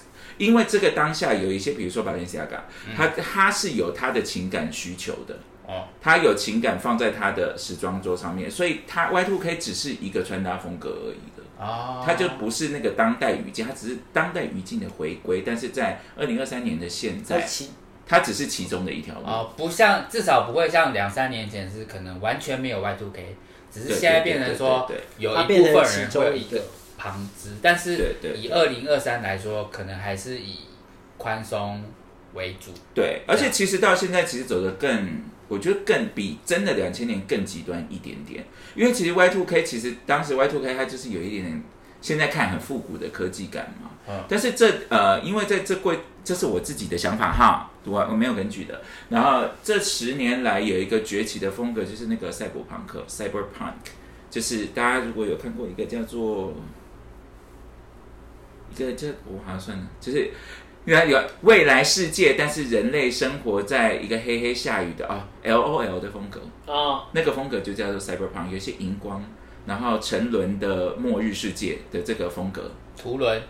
B: 因为这个当下有一些，比如说 Balenciaga，它它是有他的情感需求的，
C: 哦，
B: 他有情感放在他的时装桌上面，所以他 Y two K 只是一个穿搭风格而已的。
C: 哦，
B: 它就不是那个当代语境，它只是当代语境的回归，但是在二零二三年的现在，
D: 在其
B: 它只是其中的一条路。
C: 哦，不像至少不会像两三年前是可能完全没有 Y two K，只是
B: 对
C: 现在变成说有一部分人会有一个。旁支，但是以二零二三来说，可能还是以宽松为主。
B: 对，而且其实到现在，其实走的更，我觉得更比真的两千年更极端一点点。因为其实 Y two K 其实当时 Y two K 它就是有一点点，现在看很复古的科技感嘛。
C: 嗯
B: 但是这呃，因为在这过，这是我自己的想法哈，我我没有根据的。然后这十年来有一个崛起的风格，就是那个赛博朋克 （Cyberpunk），就是大家如果有看过一个叫做一个叫我好像算了，就是原来有未来世界，但是人类生活在一个黑黑下雨的啊、L O L 的风格，
D: 啊，
B: 那个风格就叫做 Cyberpunk，有一些荧光，然后沉沦的末日世界的这个风格。
C: 图伦。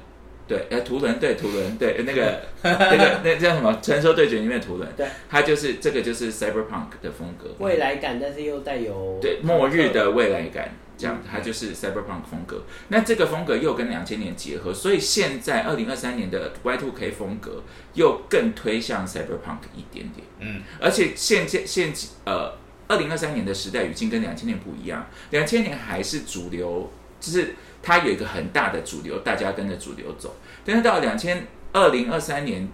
B: 对，呃，图伦，对，图伦，对，那个那个 那叫什么？传说对决里面的图伦，
D: 对，
B: 它就是这个就是 Cyberpunk 的风格，
D: 未来感，但是又带有
B: 对末日的未来感，这样它就是 Cyberpunk 风格。那这个风格又跟两千年结合，所以现在二零二三年的 Y Two K 风格又更推向 Cyberpunk 一点点。
C: 嗯，
B: 而且现现现呃，二零二三年的时代语境跟两千年不一样，两千年还是主流，就是它有一个很大的主流，大家跟着主流走。但是到两千二零二三年，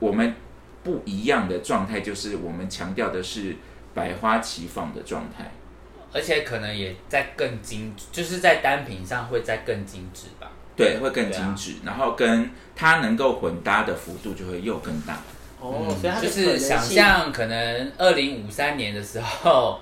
B: 我们不一样的状态就是我们强调的是百花齐放的状态。
C: 而且可能也在更精，就是在单品上会再更精致吧。
B: 对，会更精致，然后跟它能够混搭的幅度就会又更大。
D: 哦，所以它
C: 就是想象可能二零五三年的时候，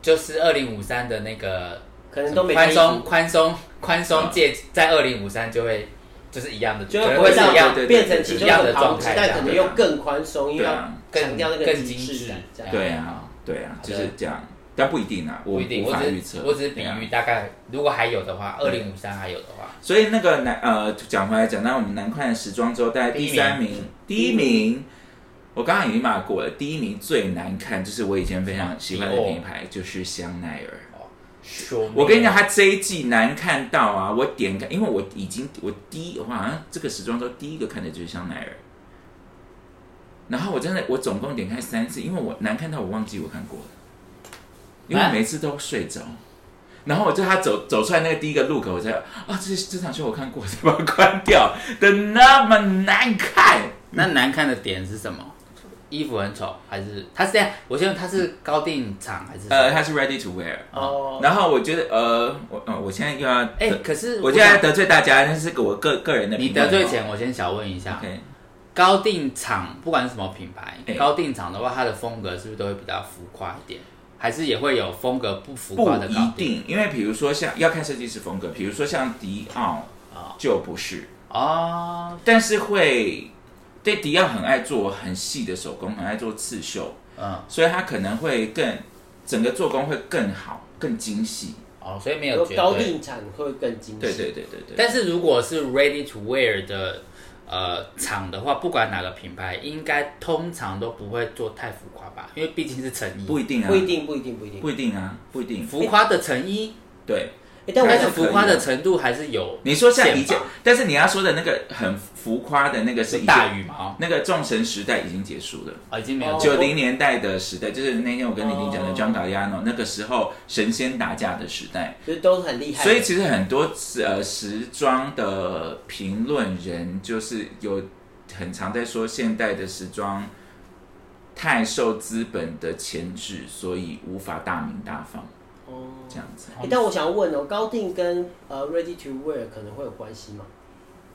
C: 就是二零五三的那个
D: 可能都没
C: 宽松宽松宽松界，在二零五三就会就是一样的，
D: 就会
C: 会是一样
D: 变成其中
C: 一样的状态，
D: 但可能又更宽松，因为要
B: 对啊
D: 强调那个
C: 更精致。
B: 对啊，对啊，就是这样，但不一定啊，我
C: 不一定，
B: 无
C: 我
B: 法预测。
C: 我只是比
B: 对啊
C: 喻，大概如果还有的话，二零五三还有的话，
B: 所以那个南呃，讲回来讲到我们南快的时装周，大概第三名，第一名，我刚刚已经骂过了，第一名最难看，就是我以前非常喜欢的品牌，就是香奈儿。
C: 说
B: 我跟你讲，它这一季难看到啊！我点开，因为我已经我第一，我好像这个时装周第一个看的就是香奈儿。然后我真的，我总共点开三次，因为我难看到我忘记我看过了，因为每次都睡着。然后我就他走走出来那个第一个路口，我才啊，这这场秀我看过，我才把它关掉的那么难看。
C: 那难看的点是什么？衣服很丑，还是他是这样？我先问他是高定厂还是？
B: 呃，他是 ready to wear。
D: 哦，
B: 然后我觉得呃，我呃，我现在又要
C: 哎、可是
B: 我现在得罪大家，那是我个个人的
C: 你得罪前，我先小问一下高定厂不管是什么品牌，
B: 哎
C: 高定厂的话，它的风格是不是都会比较浮夸一点？还是也会有风格不浮
B: 不
C: 夸的高
B: 一
C: 定？
B: 因为比如说像要看设计师风格，比如说像迪奥
C: 啊
B: 就不是，
C: 哦，
B: 但是会对迪奥很爱做很细的手工，很爱做刺绣，
C: 嗯，
B: 所以他可能会更整个做工会更好、更精细。
C: 哦，所以没有
D: 有
C: 绝对。
D: 高定产会更精细。
B: 对对对对对。
C: 但是如果是 ready to wear 的呃厂的话，不管哪个品牌，应该通常都不会做太浮夸吧？因为毕竟是成衣，
B: 不一定啊，
D: 不一定，不一定，不一定。
B: 不一定啊，不一定。
C: 浮夸的成衣
B: 对，
D: 哎，但我
C: 但是
B: 还是可以
C: 浮夸的
B: 啊
C: 程度还是有。
B: 你说像一件，但是你要说的那个很浮夸的那个是
C: 大羽毛
B: 那个众神时代已经结束了。
C: 啊，已经没有
D: 哦
B: 九零年代的时代，就是那天我跟你听讲的
D: 哦
B: John Galliano 那个时候神仙打架的时代，
D: 其实都很厉害。
B: 所以其实很多呃时装的评论人就是有很常在说现代的时装太受资本的牵制，所以无法大名大放
D: 哦，
B: 这样子，
D: 哎但我想问哦，高定跟呃 Ready to Wear 可能会有关系吗？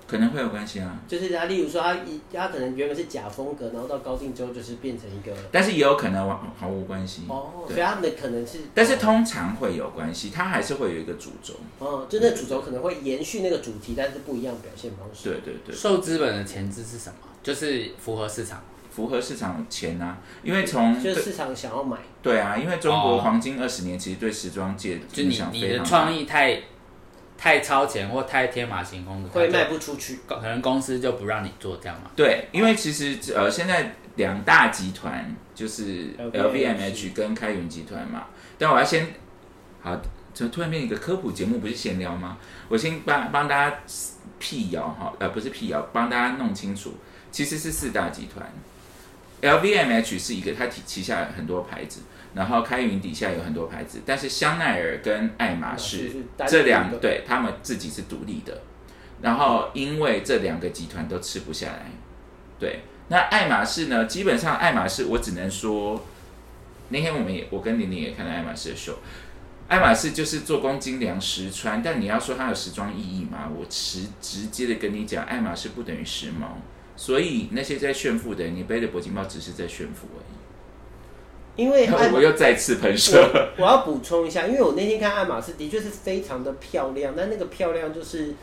B: 可能会有关系啊。
D: 就是他，例如说他一他可能原本是假风格，然后到高定之后就是变成一个
B: 但是也有可能毫毫无关系
D: 哦，所以。他们的可能是，
B: 但是通常会有关系，它还是会有一个主轴。
D: 哦，就那主轴可能会延续那个主题，但是不一样表现方式。
B: 对对对，
C: 受资本的前置是什么？就是符合市场。
B: 符合市场钱啊，因为从
D: 就是市场想要买，
B: 对啊，因为中国
C: 哦
B: 黄金二十年其实对时装界
C: 就你
B: 影响
C: 你的
B: 非常大。
C: 创意太太超前或太天马行空的，
D: 会卖
C: 它就
D: 不出去。
C: 可能公司就不让你做这样嘛。
B: 对，因为其实呃，现在两大集团就是
D: LVMH
B: LVMH 跟开云集团嘛。但我要先好，就突然变一个科普节目，不是闲聊吗？我先帮帮大家辟谣哈，呃，不是辟谣，帮大家弄清楚，其实是四大集团。LVMH 是一个，它旗旗下很多牌子，然后开云底下有很多牌子，但是香奈儿跟爱马仕这两
D: 的
B: 对他们自己是独立的，然后因为这两个集团都吃不下来，对，那爱马仕呢？基本上爱马仕我只能说，那天我们也我跟玲玲也看了爱马仕的秀，爱马仕就是做工精良实穿，但你要说它有时装意义吗？我直直接的跟你讲，爱马仕不等于时髦，所以那些在炫富的人，你背着铂金包只是在炫富而已。
D: 因为
B: 我又再次喷射。
D: 我 我要补充一下，因为我那天看爱马仕的确是非常的漂亮，但那个漂亮就是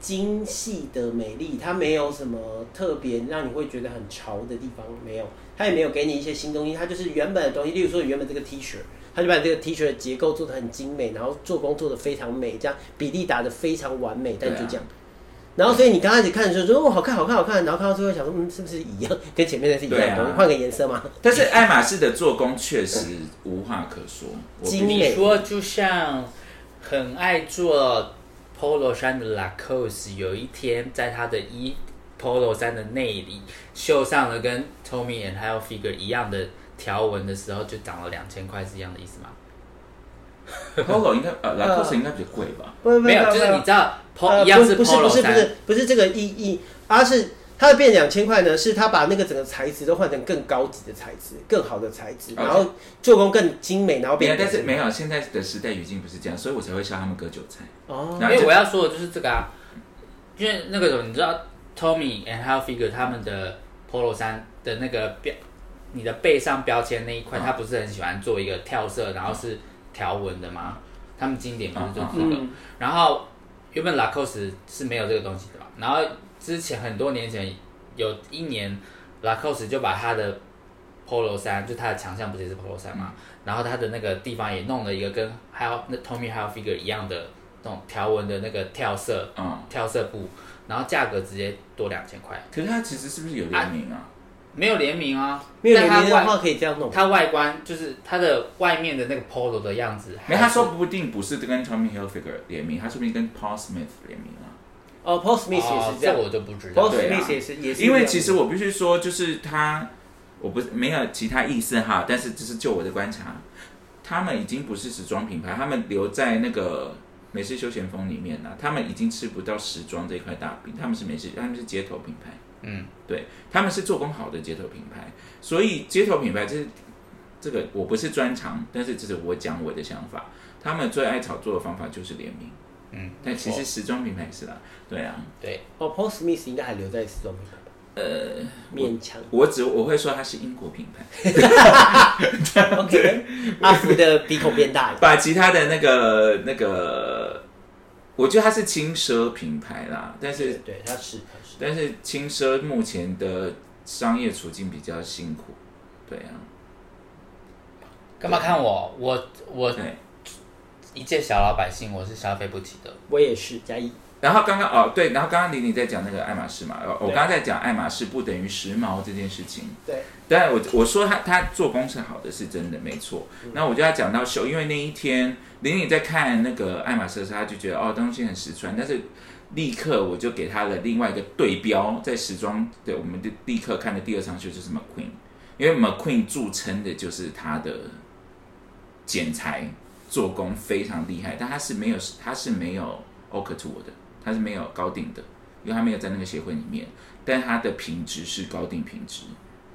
D: 精细的美丽，它没有什么特别让你会觉得很潮的地方，没有，它也没有给你一些新东西，它就是原本的东西，例如说原本这个 T 恤。他就把这个 T 恤的结构做的很精美，然后做工做的非常美，这样比例打的非常完美，但就这样。然后所以你刚开始看的时候说哦好看好看好看，然后看到最后想说嗯是不是一样，跟前面的是一样的，
B: 对啊
D: 我换个颜色嘛？
B: 但是爱马仕的做工确实无话可说，我必须
D: 精美
C: 你说就像很爱做 polo 衫的 Lacoste，有一天在他的衣 polo 衫的内里绣上了跟 Tommy and Hilfiger 一样的条纹的时候，就涨了两千块，是一样的意思吗？
B: Polo 应该呃 Lacoste 应该比较贵吧？
D: 不不
C: 没有，就是你知道 polo
D: 呃
C: 一样是
D: 不不是不是不是不是这个意义，而是它的变两千块呢，是它把那个整个材质都换成更高级的材质，更好的材质，然后做工更精美，然后，变。
B: 但是没有，现在的时代语境不是这样，所以我才会笑他们割韭菜。
D: 哦，
B: 那
C: 因为我要说的就是这个啊，因为那个你知道 Tommy and Hilfiger 他们的 polo 衫的那个标，你的背上标签那一块，
B: 嗯
C: 他不是很喜欢做一个跳色，然后是条纹的吗？他们经典不是就是这个，
D: 嗯，
C: 然后原本 Lacoste 是没有这个东西的嘛，然后之前很多年前有一年 Lacoste 就把他的 polo 衫，就它的强项不是也是 polo 衫嘛，然后它的那个地方也弄了一个跟还有那 Tommy h i l f i g u r e 一样的那种条纹的那个跳色
B: 嗯，
C: 跳色布，然后价格直接多两千块，
B: 可是它其实是不是有联名啊？
C: 没有联名啊，
D: 没有联
C: 但它外
D: 名的话可以这样弄。
C: 它外观就是它的外面的那个 polo 的样子，
B: 没，他说不定不是跟 Tommy Hilfiger 联名，他说不定跟 Paul Smith 联名啊。
D: 哦，Paul Smith 是这样
C: 这我就不知道
D: ，Paul。Smith 也是也是
B: 因为其实我必须说，就是他，我不是没有其他意思哈，但是这是就我的观察，他们已经不是时装品牌，他们留在那个美式休闲风里面了，他们已经吃不到时装这一块大饼，他们是美式，他们是街头品牌，
C: 嗯，
B: 对，他们是做工好的街头品牌，所以街头品牌这这个我不是专长，但是这是我讲我的想法，他们最爱炒作的方法就是联名，
C: 嗯，
B: 但其实时装品牌也是啦，对啊，
C: 对，
D: 哦，Paul Smith 应该还留在时装品牌吧？
B: 呃，
D: 勉强。
B: 我只我会说它是英国品牌。
D: OK，阿福的鼻孔变大了。
B: 把其他的那个那个，我觉得它是轻奢品牌啦，但是
D: 对，它是。
B: 但是轻奢目前的商业处境比较辛苦，对啊，
C: 干嘛看我？我我
B: 对，
C: 一介小老百姓，我是消费不起的。
D: 我也是加一。
B: 然后刚刚哦对，然后刚刚玲玲在讲那个爱马仕嘛，我我刚刚在讲爱马仕不等于时髦这件事情。
D: 对，
B: 但我我说他他做工是好的，是真的没错。
D: 嗯
B: 那我就要讲到秀，因为那一天玲玲在看那个爱马仕的时候，她就觉得哦东西很实穿，但是立刻我就给他了另外一个对标，在时装对，我们就立刻看的第二场秀就是 McQueen，因为 McQueen 著称的就是他的剪裁做工非常厉害，但他是没有他是没有 o c t o 的，他是没有高定的，因为他没有在那个协会里面，但它的品质是高定品质。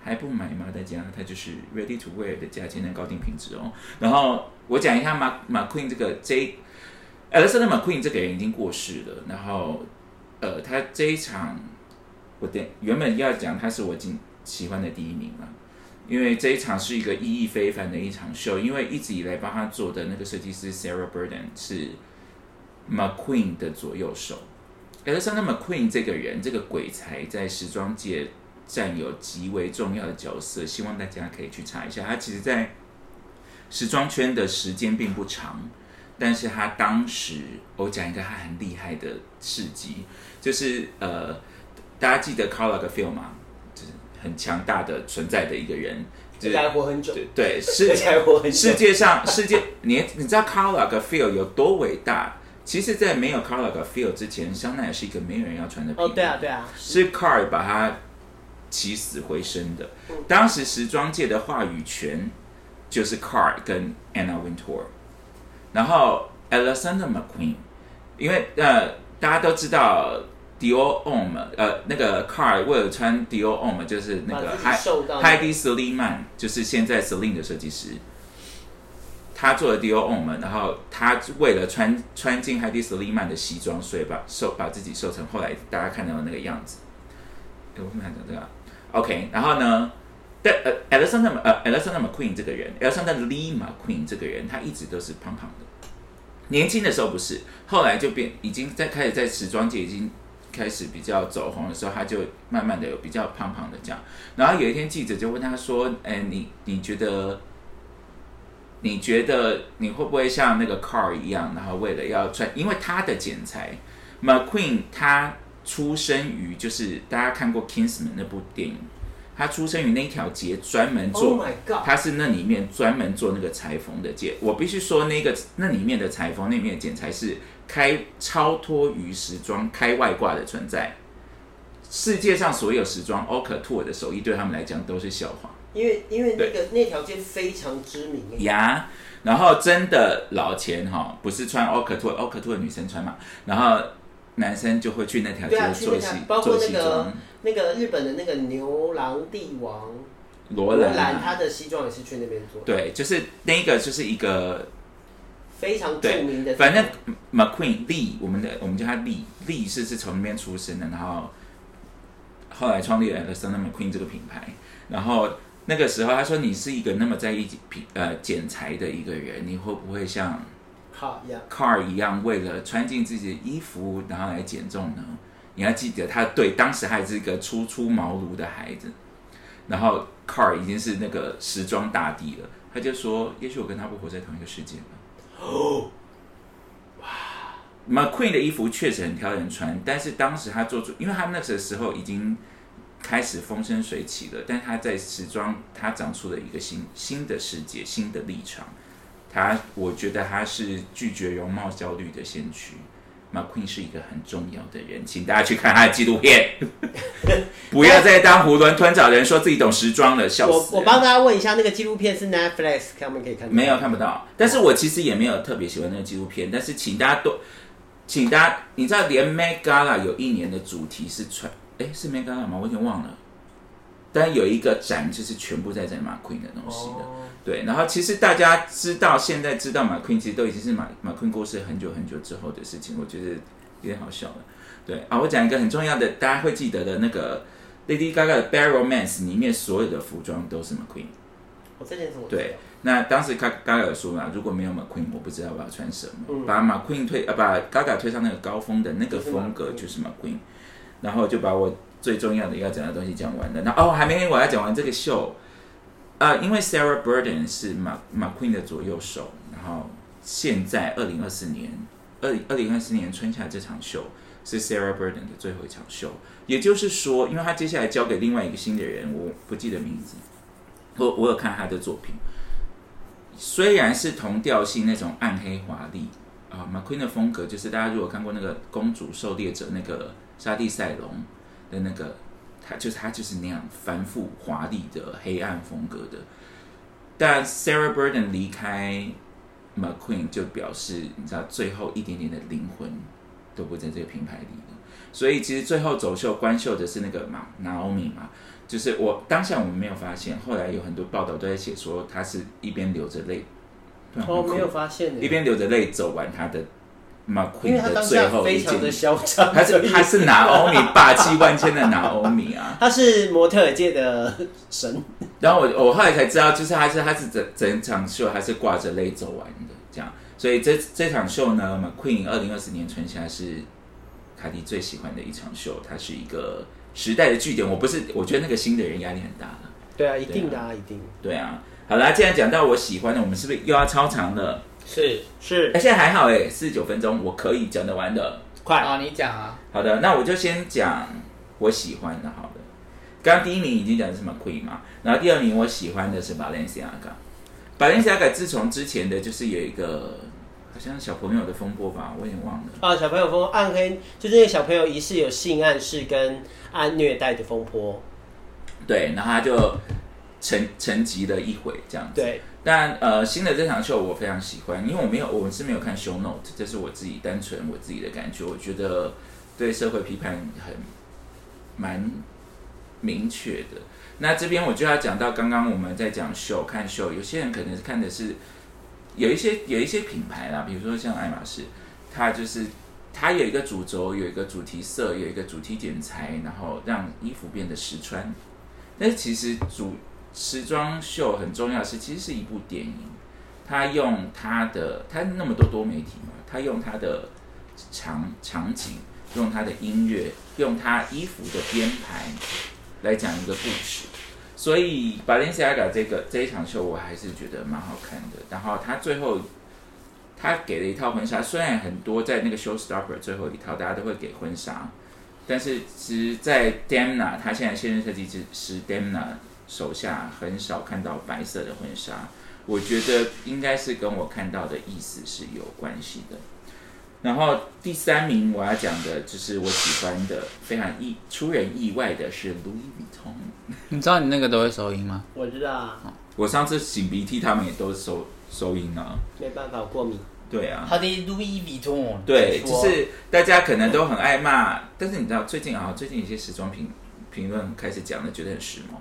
B: 还不买吗？大家，它就是 ready to wear 的价钱的高定品质哦。然后我讲一下马马 Queen 这个 J Alexander McQueen 这个人已经过世了。然后呃，他这一场我的原本要讲他是我今喜欢的第一名嘛，因为这一场是一个意义非凡的一场秀，因为一直以来帮他做的那个设计师 Sarah Burden 是 McQueen 的左右手。Alexander McQueen 这个人，这个鬼才在时装界占有极为重要的角色，希望大家可以去查一下。他其实，在时装圈的时间并不长，但是他当时我讲一个他很厉害的事迹，就是呃，大家记得 Carl Lagerfeld 吗？就是很强大的存在的一个人，就是
D: 还活很久，
B: 对对是 世。界上，世界，你你知道 Carl Lagerfeld 有多伟大？其实，在没有 Carl Lagerfeld 之前，香奈儿是一个没有人要穿的皮
D: 哦，
B: 衣。
D: 对啊，对啊，
B: 是 Carl 把它起死回生的。当时时装界的话语权就是 Carl 跟 Anna Wintour，然后 Alexander McQueen，因为呃大家都知道 Dior Homme，呃那个 Carl 为了穿 Dior Homme 就是那个 Heidi Seliman，就是现在 Celine 的设计师。他做了 Dior Homme，然后他为了穿穿进 Heidi Seliman 的西装，所以把瘦把自己瘦成后来大家看到的那个样子。哎，我们还讲这个啊，OK，然后呢，但呃，Alexander 呃 Alexander McQueen 这个人，Alexander Lee McQueen 这个人，他一直都是胖胖的。年轻的时候不是，后来就变，已经在开始在时装界已经开始比较走红的时候，他就慢慢的有比较胖胖的这样。然后有一天记者就问他说：“哎，你你觉得你觉得你会不会像那个 Car 一样，然后为了要穿，因为他的剪裁，McQueen 他出生于就是大家看过 Kingsman 那部电影，他出生于那条街专门做
D: Oh！
B: 他是那里面专门做那个裁缝的街，我必须说那个那里面的裁缝那里面的剪裁是开超脱于时装、开外挂的存在。世界上所有时装 o c t o u r 的手艺对他们来讲都是笑话
D: 因为因为那个那条街非常知名欸
B: 呀。然后真的老钱哈，不是穿 o c t o u r o c t o u r 女生穿嘛，然后男生就会去那条街做西
D: 去那条包括
B: 做
D: 那个
B: 西装。
D: 那个日本的那个牛郎帝王
B: 罗兰啊，
D: 他的西装也是去那边做，
B: 对，就是那个就是一个
D: 非常著名的。
B: 反正 McQueen Lee，我们的我们叫他 Lee，Lee 是是从那边出生的，然后后来创立了 Alexander McQueen 这个品牌。然后那个时候他说：“你是一个那么在意品呃剪裁的一个人，你会不会像，Car 一样，为了穿进自己的衣服，然后来减重呢？”你要记得，他对当时还是一个初出茅庐的孩子，然后 Car 已经是那个时装大帝了。他就说：“也许我跟他不活在同一个世界吧。”
D: 哦，哇
B: McQueen 的衣服确实很挑人穿，但是当时他做出，因为他那个时候已经开始风生水起了，但他在时装他长出了一个新新的世界、新的立场。他我觉得他是拒绝容貌焦虑的先驱。McQueen 是一个很重要的人，请大家去看他的纪录片，不要再当囫囵吞枣的人，说自己懂时装了，笑
D: 我
B: 死我
D: 我帮大家问一下，那个纪录片是 Netflix，他们可以看到
B: 没有看不到，但是我其实也没有特别喜欢那个纪录片，但是请大家多，请大家，你知道连 Met Gala 有一年的主题是穿，哎，是 Met Gala 吗？我有点忘了，但有一个展就是全部在展 McQueen 的东西的，
D: 哦，
B: 对，然后其实大家知道，现在知道 McQueen 其实都已经是马 McQueen 过世很久很久之后的事情，我觉得有点好笑了。对啊，我讲一个很重要的，大家会记得的那个 Lady Gaga 的《Bad Romance》里面所有的服装都是 McQueen。
D: 我这件事我
B: 对，那当时 Gaga 有说嘛，如果没有 McQueen，我不知道我要穿什么。
D: 嗯
B: 把 McQueen 推呃，把 Gaga 推上那个高峰的那个
D: 就是
B: 风格就是 McQueen，然后就把我最重要的要讲的东西讲完了。那哦，还没我要讲完这个秀，呃，因为 Sarah Burden 是马马 Queen 的左右手，然后现在二零二四年二二零二四年春夏这场秀是 Sarah Burden 的最后一场秀。也就是说，因为他接下来交给另外一个新的人，我不记得名字，我我有看他的作品，虽然是同调性那种暗黑华丽啊马 Queen 的风格就是大家如果看过那个《公主狩猎者》那个沙地赛隆的那个，他就是他就是那样繁复华丽的黑暗风格的。但 Sarah Burden 离开 McQueen 就表示，你知道最后一点点的灵魂都不在这个品牌里了。所以其实最后走秀关秀的是那个嘛 Naomi 嘛，就是我当下我们没有发现，后来有很多报道都在写说，他是一边流着泪，
D: 哦，没有发现呢，
B: 一边流着泪走完他的
D: 因
B: McQueen 的最后一件
D: 非常的嚣张，
B: 他是他是拿欧米 霸气万千的拿欧米啊！
D: 他是模特界的神，
B: 然后我我后来才知道，就是他是他是整整场秀他是挂着泪走完的，这样。所以这这场秀呢，McQueen 二零二四年春夏是卡迪最喜欢的一场秀，它是一个时代的据点。我不是，我觉得那个新的人压力很大了。
D: 对啊，一定的啊，一定
B: 对啊，好啦，既然讲到我喜欢的，我们是不是又要超长了？
C: 是
D: 是
B: 哎，现在还好哎，四十九分钟，我可以讲得完的。
D: 快
C: 啊，你讲啊，
B: 好的，那我就先讲我喜欢的。好的，刚刚第一名已经讲的是 McQueen 嘛，然后第二名我喜欢的是 Balenciaga。Balenciaga 自从之前的就是有一个好像小朋友的风波吧，我有点忘了。
D: 啊，小朋友风暗黑，就是那个小朋友疑似有性暗示跟暗虐待的风波，
B: 对，然后他就沉沉寂了一回这样子。
D: 对，
B: 但呃，新的这场秀我非常喜欢，因为我没有，我是没有看 show note，这是我自己单纯我自己的感觉。我觉得对社会批判很蛮明确的。那这边我就要讲到刚刚我们在讲秀看秀，有些人可能看的是有一些有一些品牌啦，比如说像爱马仕，它就是它有一个主轴，有一个主题色，有一个主题剪裁，然后让衣服变得实穿。但是其实主时装秀很重要的是，其实是一部电影，它用它的它那么多多媒体嘛，它用它的场场景，用它的音乐，用它衣服的编排来讲一个故事。所以 Balenciaga 这个这一场秀我还是觉得蛮好看的。然后他最后他给了一套婚纱，虽然很多在那个 Showstopper 最后一套大家都会给婚纱，但是其实，在 Demna 他现在现任设计师是 Demna 手下很少看到白色的婚纱，我觉得应该是跟我看到的意思是有关系的。然后第三名我要讲的就是我喜欢的非常意出人意外的是 Louis Vuitton。
C: 你知道你那个都会收音吗？
D: 我知道啊，
B: 我上次擤鼻涕，他们也都收收音啊。
D: 没办法，我过敏。
B: 对啊，
C: 他的 Louis Vuitton，
B: 对，就是大家可能都很爱骂，但是你知道最近啊，最近一些时装评评论开始讲的，觉得很时髦。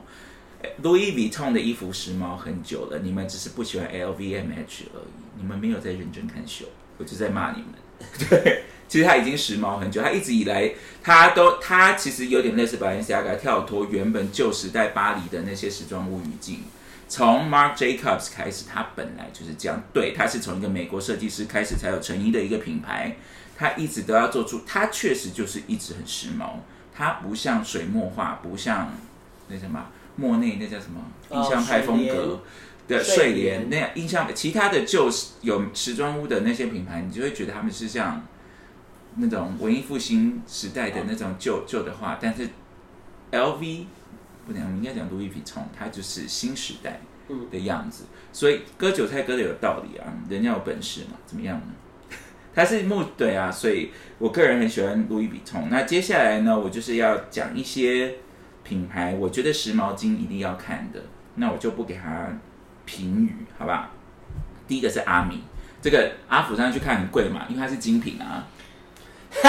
B: Louis Vuitton 的衣服时髦很久了，你们只是不喜欢 LVMH 而已，你们没有在认真看秀，我就在骂你们。对，其实他已经时髦很久，他一直以来他都他其实有点类似 Balenciaga 跳脱原本旧时代巴黎的那些时装物语境。从 Marc Jacobs 开始，他本来就是这样。对，他是从一个美国设计师开始才有成衣的一个品牌。他一直都要做出，他确实就是一直很时髦。他不像水墨画，不像那什么莫内那叫什么
D: 哦
B: 印象派风格的
D: 睡
B: 睡
D: 莲
B: 莲那样印象，其他的旧有时装屋的那些品牌，你就会觉得他们是像那种文艺复兴时代的那种旧旧的画，但是 LV 不能，我们应该讲 Louis Vuitton，它就是新时代
D: 嗯
B: 的样子。所以割韭菜割的有道理啊，人家有本事嘛，怎么样呢？它是木对啊，所以我个人很喜欢 Louis Vuitton。那接下来呢，我就是要讲一些品牌，我觉得时髦精一定要看的，那我就不给他评语，好吧？第一个是阿米，这个阿福上去看很贵嘛，因为它是精品啊。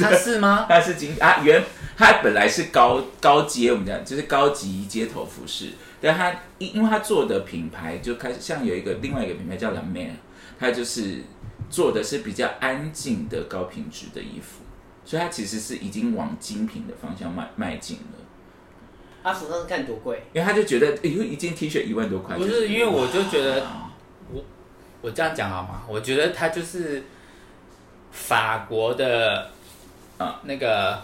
C: 他是吗？
B: 它是精啊原它本来是高高阶，我们讲就是高级街头服饰，但它因因为它做的品牌就开始像有一个另外一个品牌叫 La Mer，它就是做的是比较安静的高品质的衣服，所以它其实是已经往精品的方向迈迈进了。
D: 阿福上次看多贵？
B: 因为他就觉得，哎呦，一件 T 恤一万多块，
C: 不
B: 是
C: 因为我就觉得
B: 我
C: 我这样讲好吗？我觉得他就是法国的
B: 啊
C: 那个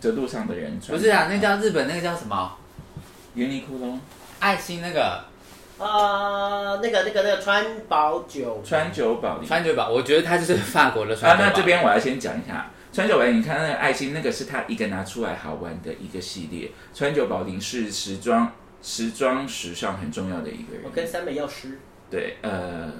B: 这路上的人穿
C: 不是啊，那叫日本那个叫什么？
B: 优衣库喽，
C: 爱心那个
D: 啊，那个那个那个川宝酒，
B: 川久保玲
C: 川久保，我觉得他就是法国的
B: 啊
C: 川，久保。
B: 那这边我要先讲一下，川久保玲，你看那个爱心，那个是他一个拿出来好玩的一个系列。川久保玲是时装时装时尚很重要的一个人。
D: 我跟三美药师。
B: 对，呃，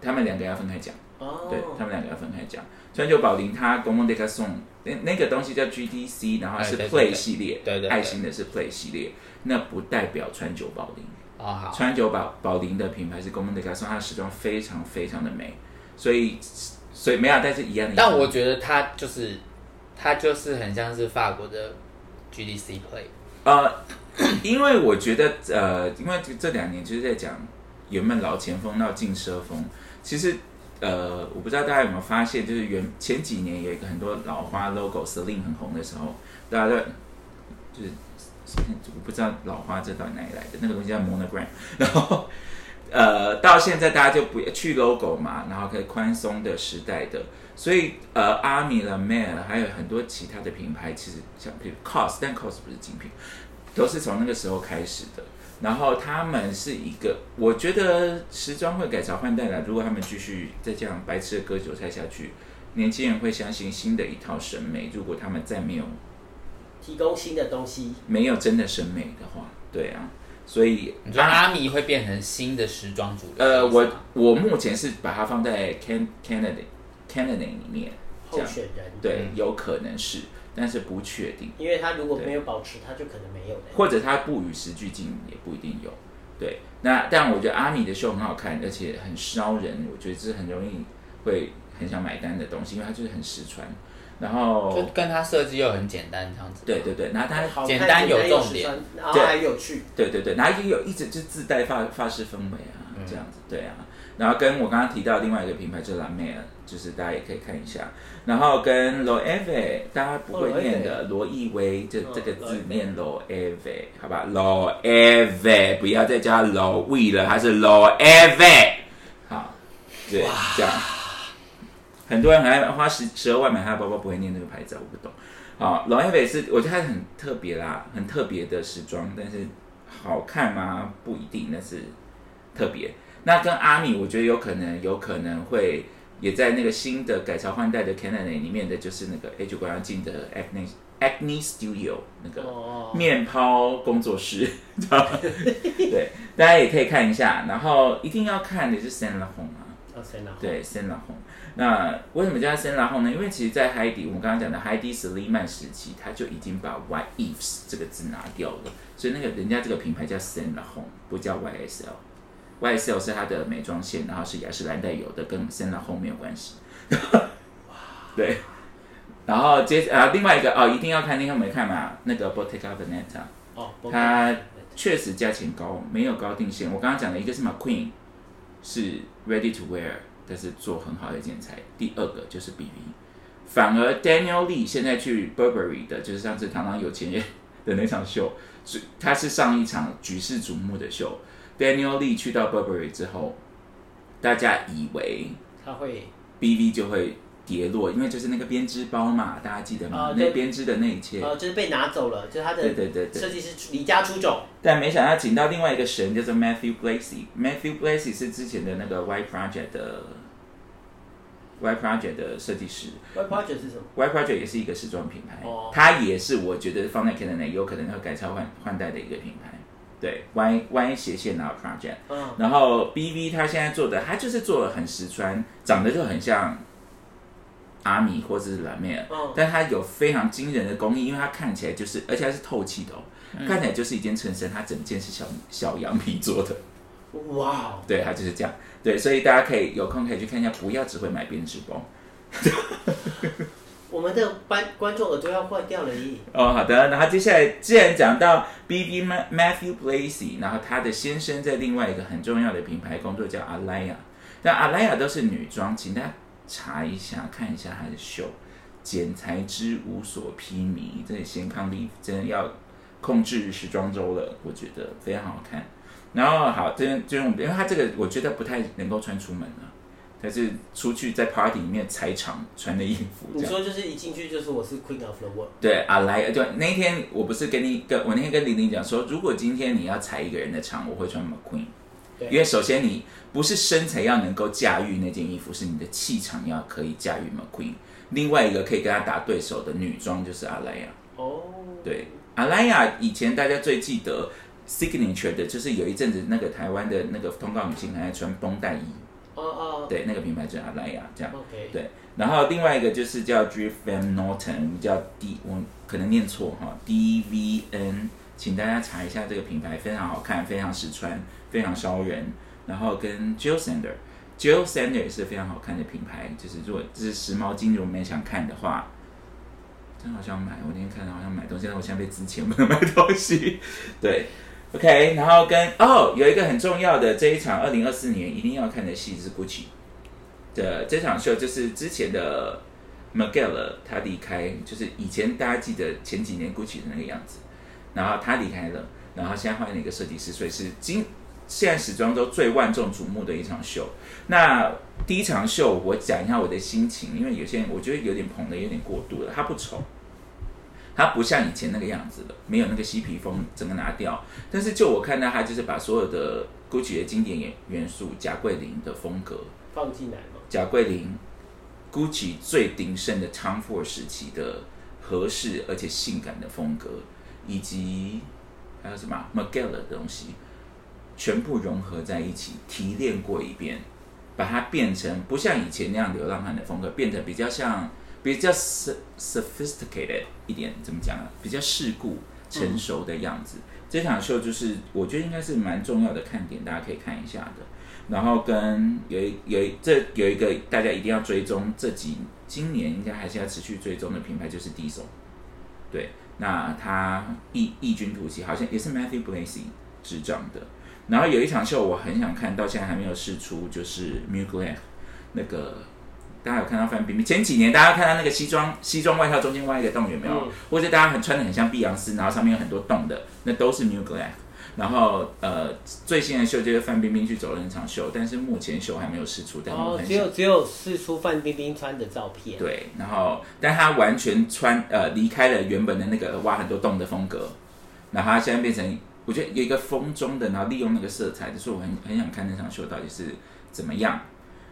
B: 他们两个要分开讲。
D: 哦。
B: 对他们两个要分开讲。川久保玲他公共 d e c a s o n 那那个东西叫 GDC，然后是 Play 系列，
C: 对对，
B: 爱心的是 Play 系列，那不代表川久保玲。川久保保玲的品牌是公共 e s o n 它的时装非常非常的美，所以所以没有，但是一样的。
C: 但我觉得它就是它就是很像是法国的 GDC Play。
B: 呃，因为我觉得呃，因为这两年就是在讲原本老前锋到劲奢风，其实。呃，我不知道大家有没有发现，就是原前几年有一个很多老花 logo，Celine 很红的时候，大家都就是我不知道老花这到底哪里来的，那个东西叫 monogram，然后呃到现在大家就不去 logo 嘛，然后可以宽松的时代的，所以呃阿米了 m a r 还有很多其他的品牌，其实像比如 cos，但 cos 不是精品，都是从那个时候开始的。然后他们是一个，我觉得时装会改朝换代了。如果他们继续再这样白痴的割韭菜下去，年轻人会相信新的一套审美。如果他们再没有
D: 提供新的东西，
B: 没有真的审美的话，对啊，所以
C: 你说阿米会变成新的时装主流？
B: 呃，我我目前是把它放在 Can Canada Canada 里面
D: 候选人，
B: 对，有可能是。但是不确定，
D: 因为他如果没有保持，他就可能没有的，
B: 或者他不与时俱进，也不一定有。对，那但我觉得阿米的秀很好看，而且很烧人，我觉得这是很容易会很想买单的东西，因为它就是很实穿，然后
C: 就跟它设计又很简单这样子。
B: 对对对，然后它
C: 简单有重点，
D: 然后还有趣。
B: 对对对，然后也有一直就自带发发饰氛围啊，这样子，对啊。然后跟我刚刚提到另外一个品牌就是 La Mer，就是大家也可以看一下。然后跟 Loewe，大家不会念的罗意威，这这个字念 Loewe，好吧？Loewe，不要再加 Loewe 了，它是 Loewe。好，对，这样。很多人很爱花十十二万买他的包包，不会念这个牌子，我不懂。好，Loewe 是我觉得它很特别啦，很特别的时装，但是好看吗？不一定，那是特别。那跟阿米，我觉得有可能，有可能会也在那个新的改朝换代的 Canon 里面的，就是那个 A 九光镜的 Acne Acne Studio 那个面抛工作室，对，大家也可以看一下。然后一定要看的是 Saint Laurent 啊，对 Saint Laurent。那为什么叫 Saint Laurent 呢？因为其实，在海底，我们刚刚讲的海底史利曼时期，他就已经把 Y Eves 这个字拿掉了，所以那个人家这个品牌叫 Saint Laurent，不叫 YSL。YSL 是它的美妆线，然后是雅诗兰黛有的，跟 Saint Laurent 没有关系。对，然后接啊另外一个哦，一定要看，那个没看嘛？那个 Bottega Veneta，
D: 哦，
B: 它确实价钱高，没有高定线。我刚刚讲的一个是 McQueen，是 Ready to Wear，但是做很好的剪裁。第二个就是 BV，反而 Daniel Lee 现在去 Burberry 的，就是上次堂堂有钱人的那场秀，是他是上一场举世瞩目的秀。Daniel Lee 去到 Burberry 之后，大家以为
D: 他会
B: BV 就会跌落，因为就是那个编织包嘛，大家记得吗？那编织的那一切，
D: 哦，就是被拿走了，就是他的
B: 对对对
D: 设计师离家出走。
B: 但没想到请到另外一个神，叫做 Matthew Blazy，Matthew Blazy 是之前的那个 Y Project 的 Y Project 的设计师。
D: Y Project 是什么
B: ？Y Project 也是一个时装品牌，它也是我觉得放在 Canon 内有可能会改朝换换代的一个品牌。对，Y Y 斜线然后 project，嗯，然后 B V 他现在做的，他就是做的很实穿，长得就很像阿米或者是蓝妹，嗯，但它有非常惊人的工艺，因为它看起来就是，而且它是透气的哦，看起来就是一件衬衫，它整件是小小羊皮做的，
D: 哇，
B: 对，它就是这样，对，所以大家可以有空可以去看一下，不要只会买编织包。
D: 我们的观观众耳朵要坏掉了咦？
B: 哦，好的。然后接下来，既然讲到 B B Matthew Blazy，然后他的先生在另外一个很重要的品牌工作，叫阿莱亚。但阿莱亚都是女装，请大家查一下，看一下他的秀，剪裁之无所披靡。这里先康利真的要控制时装周了，我觉得非常好看。然后好，这边就是因为他这个，我觉得不太能够穿出门了。他是出去在 party 里面踩场穿的衣服。
D: 你说就是一进去就是我是 queen of the world。
B: 对啊，来就那天我不是跟你跟我那天跟玲玲讲说，如果今天你要踩一个人的场，我会穿 McQueen。
D: 对。
B: 因为首先你不是身材要能够驾驭那件衣服，是你的气场要可以驾驭 McQueen。另外一个可以跟他打对手的女装就是阿莱亚。
D: 哦，
B: 对，阿莱亚以前大家最记得 signature 的就是有一阵子那个台湾的那个通告女星还在穿绷带衣，
D: 哦哦，
B: 对，那个品牌就是阿莱亚这样。
D: ，OK，
B: 对，然后另外一个就是叫 Drift Van Norton，叫 D，我可能念错哈，D V N，请大家查一下这个品牌，非常好看，非常实穿，非常烧人。然后跟 Jill Sander，Jill Sander 也是非常好看的品牌，就是如果这是时髦精，如果没想看的话，真好想买。我那天看到好像买东西，但我现在被之前不能买东西。对，OK，然后跟哦，有一个很重要的这一场二零二四年一定要看的戏是 Gucci。的这场秀就是之前的 Miguel 他离开，就是以前大家记得前几年 Gucci 的那个样子，然后他离开了，然后现在换了一个设计师，所以是今现在时装周最万众瞩目的一场秀。那第一场秀我讲一下我的心情，因为有些人我觉得有点捧的有点过度了，他不丑。他不像以前那个样子了，没有那个嬉皮风，整个拿掉。但是就我看到，他就是把所有的 GUCCI 的经典元元素，贾桂林的风格，
D: 放进来嘛，
B: 贾桂林 GUCCI 最鼎盛的 Tom Ford 时期的合适而且性感的风格，以及还有什么 Miguel 的东西，全部融合在一起，提炼过一遍，把它变成不像以前那样流浪汉的风格，变得比较像比较 s sophisticated 一点，怎么讲啊？比较世故成熟的样子。这场秀就是我觉得应该是蛮重要的看点，大家可以看一下的。然后跟有一有一这有一个大家一定要追踪，这几今年应该还是要持续追踪的品牌就是 Diesel。对，那他异异军突起，好像也是 Matthew Blazy 执掌的。然后有一场秀我很想看到现在还没有试出，就是 Mugler 那个。大家有看到范冰冰？前几年大家看到那个西装西装外套中间挖一个洞有没有？
D: 嗯
B: 或者大家很穿的很像碧昂斯，然后上面有很多洞的，那都是 Mugler。然后呃，最新的秀就是范冰冰去走了那场秀，但是目前秀还没有试出，但我
D: 哦，
B: 很想
D: 只有只有试出范冰冰穿的照片，，
B: 对，然后但她完全穿呃离开了原本的那个挖很多洞的风格，然后她现在变成我觉得有一个风中的，然后利用那个色彩，就是我很很想看那场秀到底是怎么样。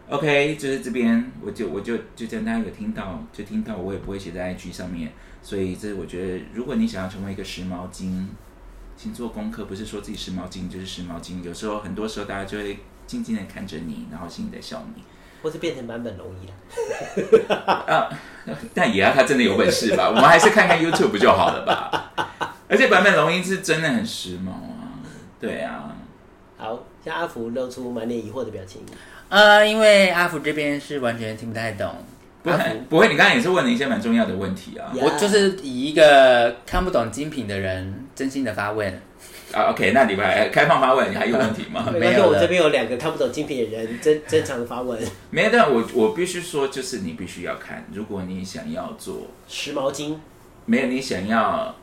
B: OK，就是这边我就我就就这样，大家有听到就听到，我也不会写在 IG 上面，所以这我觉得如果你想要成为一个时髦精，请做功课，不是说自己时髦精就是时髦精，有时候很多时候大家就会静静的看着你，然后心里在笑你。
D: 或是变成版本容易了。
B: 啊，但也要他真的有本事吧？我们还是看看 YouTube 就好了吧。而且版本龙一是真的很时髦啊，对啊，
D: 好，像阿福露出满脸疑惑的表情，
C: 呃，因为阿福这边是完全听不太懂，
B: 不会不会，你刚才也是问了一些蛮重要的问题啊。
D: 呀
C: 我就是以一个看不懂精品的人真心的发问。
B: 啊，OK，那你们还开放发问，你还有问题吗？
D: 没
C: 有
D: 我这边有两个看不懂精品的人，正正常的发问，
B: 没有，但我我必须说，就是你必须要看，如果你想要做，
D: 时髦精，
B: 没有你想要，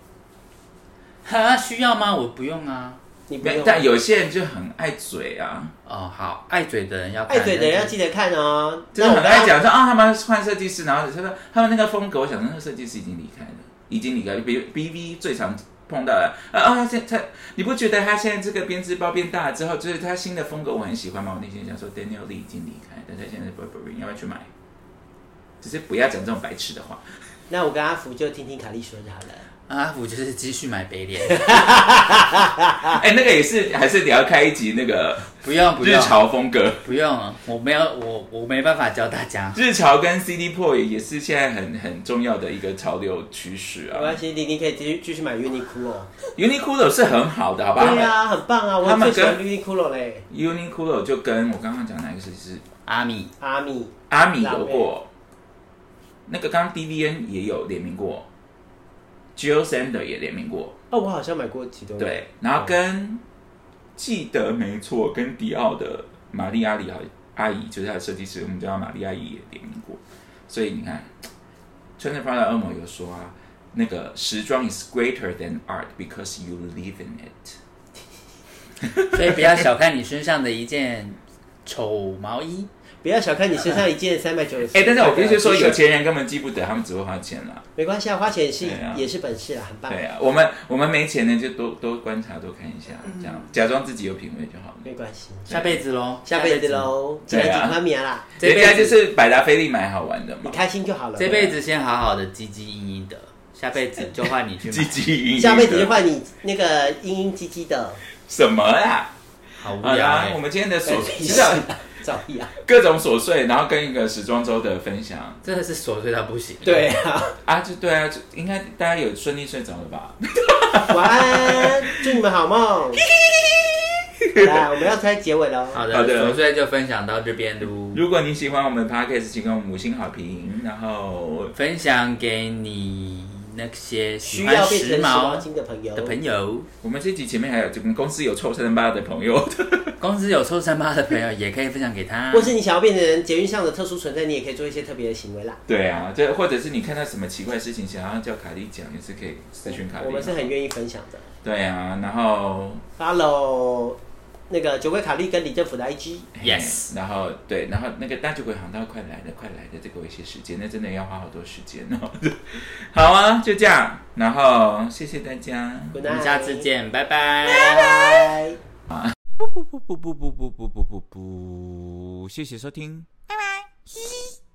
C: 哈，需要吗？我不用啊。
D: 你不用。
B: 但有些人就很爱嘴啊，
C: 哦，好，爱嘴的人要看
D: 爱嘴的人要记得看哦。
B: 就是很爱讲说啊，他们换设计师，然后他说他们那个风格，我想说那个设计师已经离开了，已经离开了。比 B V 最常碰到的啊啊，他现他你不觉得他现在这个编织包变大了之后，就是他新的风格我很喜欢吗？我内心想说 Daniel Lee 已经离开，但他现在是 Burberry，要不要去买？只是不要讲这种白痴的话。
D: 那我跟阿福就听听卡莉说就好了。
C: 阿福就是继续买北脸，
B: 哎、那个也是，还是你要开一集那个
C: 不用不
B: 日
C: 用
B: 潮风格。
C: 不用，我没有我我没办法教大家。
B: 日潮跟 CD p o y 也是现在很很重要的一个潮流趋势啊
D: 没关。系，你你可以继续继续买 Uniqlo。
B: Uniqlo 是很好的，好吧？
D: 对啊，很棒啊，我
B: 他们
D: 最喜欢
B: 跟
D: Uniqlo 嘞。
B: Uniqlo 就跟我刚刚讲哪一个设计师
C: 阿米
D: 阿米，
B: 阿米有过，那个刚刚 DVN 也有联名过，Jill Sander 也联名过，
D: 哦，我好像买过几对。
B: 对，然后跟记得没错，跟迪奥的玛丽阿里好阿姨就是她的设计师，我们叫她玛丽阿姨也联名过，所以你看，穿着 Prada 恶魔有说啊，那个时装 is greater than art because you live in it。
C: 所以不要小看你身上的一件丑毛衣，
D: 不要小看你身上一件 三百九十。
B: 哎，但是我必须说，有钱人根本记不得，他们只会花钱啦。
D: 没关系啊，花钱是
B: 啊
D: 也是本事啊，很棒。
B: 对啊，我们我们没钱呢，就多多观察，多看一下，这样假装自己有品味就好了。
D: 没关系，
C: 下辈子喽，
D: 下辈子。喽，进来
B: 对啊
D: 几块米啦，
C: 这辈子
B: 人家就是百达翡丽买好玩的嘛，
D: 你开心就好了。
C: 这辈子先好好的唧唧嘤嘤的，下辈子就换你去
B: 唧
C: 买。
B: 唧嘤嘤。
D: 下辈子就换你那个嘤嘤唧唧的，
B: 什么啊？
C: 好无，聊欸
B: 我们今天的琐
D: 没
B: 其各种琐碎，然后跟一个时装周的分享
C: 真的是琐碎到不行。
D: 对啊，
B: 啊，就对啊，就应该大家有顺利睡着了吧？
D: 晚安，祝你们好梦。来，我们要猜结尾喽。
C: 好的，
B: 好的
C: 琐碎就分享到这边喽。
B: 如果你喜欢我们的 podcast，请给我们五星好评，然后
C: 分享给你那些喜
D: 需
C: 欢
D: 要变成时
C: 时髦
D: 的朋友
C: 的，朋友，
B: 我们这集前面还有这个公司有臭三八的朋友，
C: 公司有臭三八的朋友也可以分享给他。
D: 或是你想要变成捷运上的特殊存在，你也可以做一些特别的行为啦。
B: 对啊，这或者是你看到什么奇怪的事情，想要叫卡莉讲，也是可以私讯卡莉。
D: 我们是很愿意分享的。
B: 对啊，然后
D: Follow 那个酒鬼卡利跟李政府的
C: IG，Yes
B: 然后对，然后那个大酒鬼航道快来了，快来了，再给我一些时间，那真的要花好多时间哦。好啊，就这样，然后谢谢大家。
C: 我们下次，见，拜拜。
D: 拜拜。
B: 不不不不不不不不不不，谢谢收听，拜拜。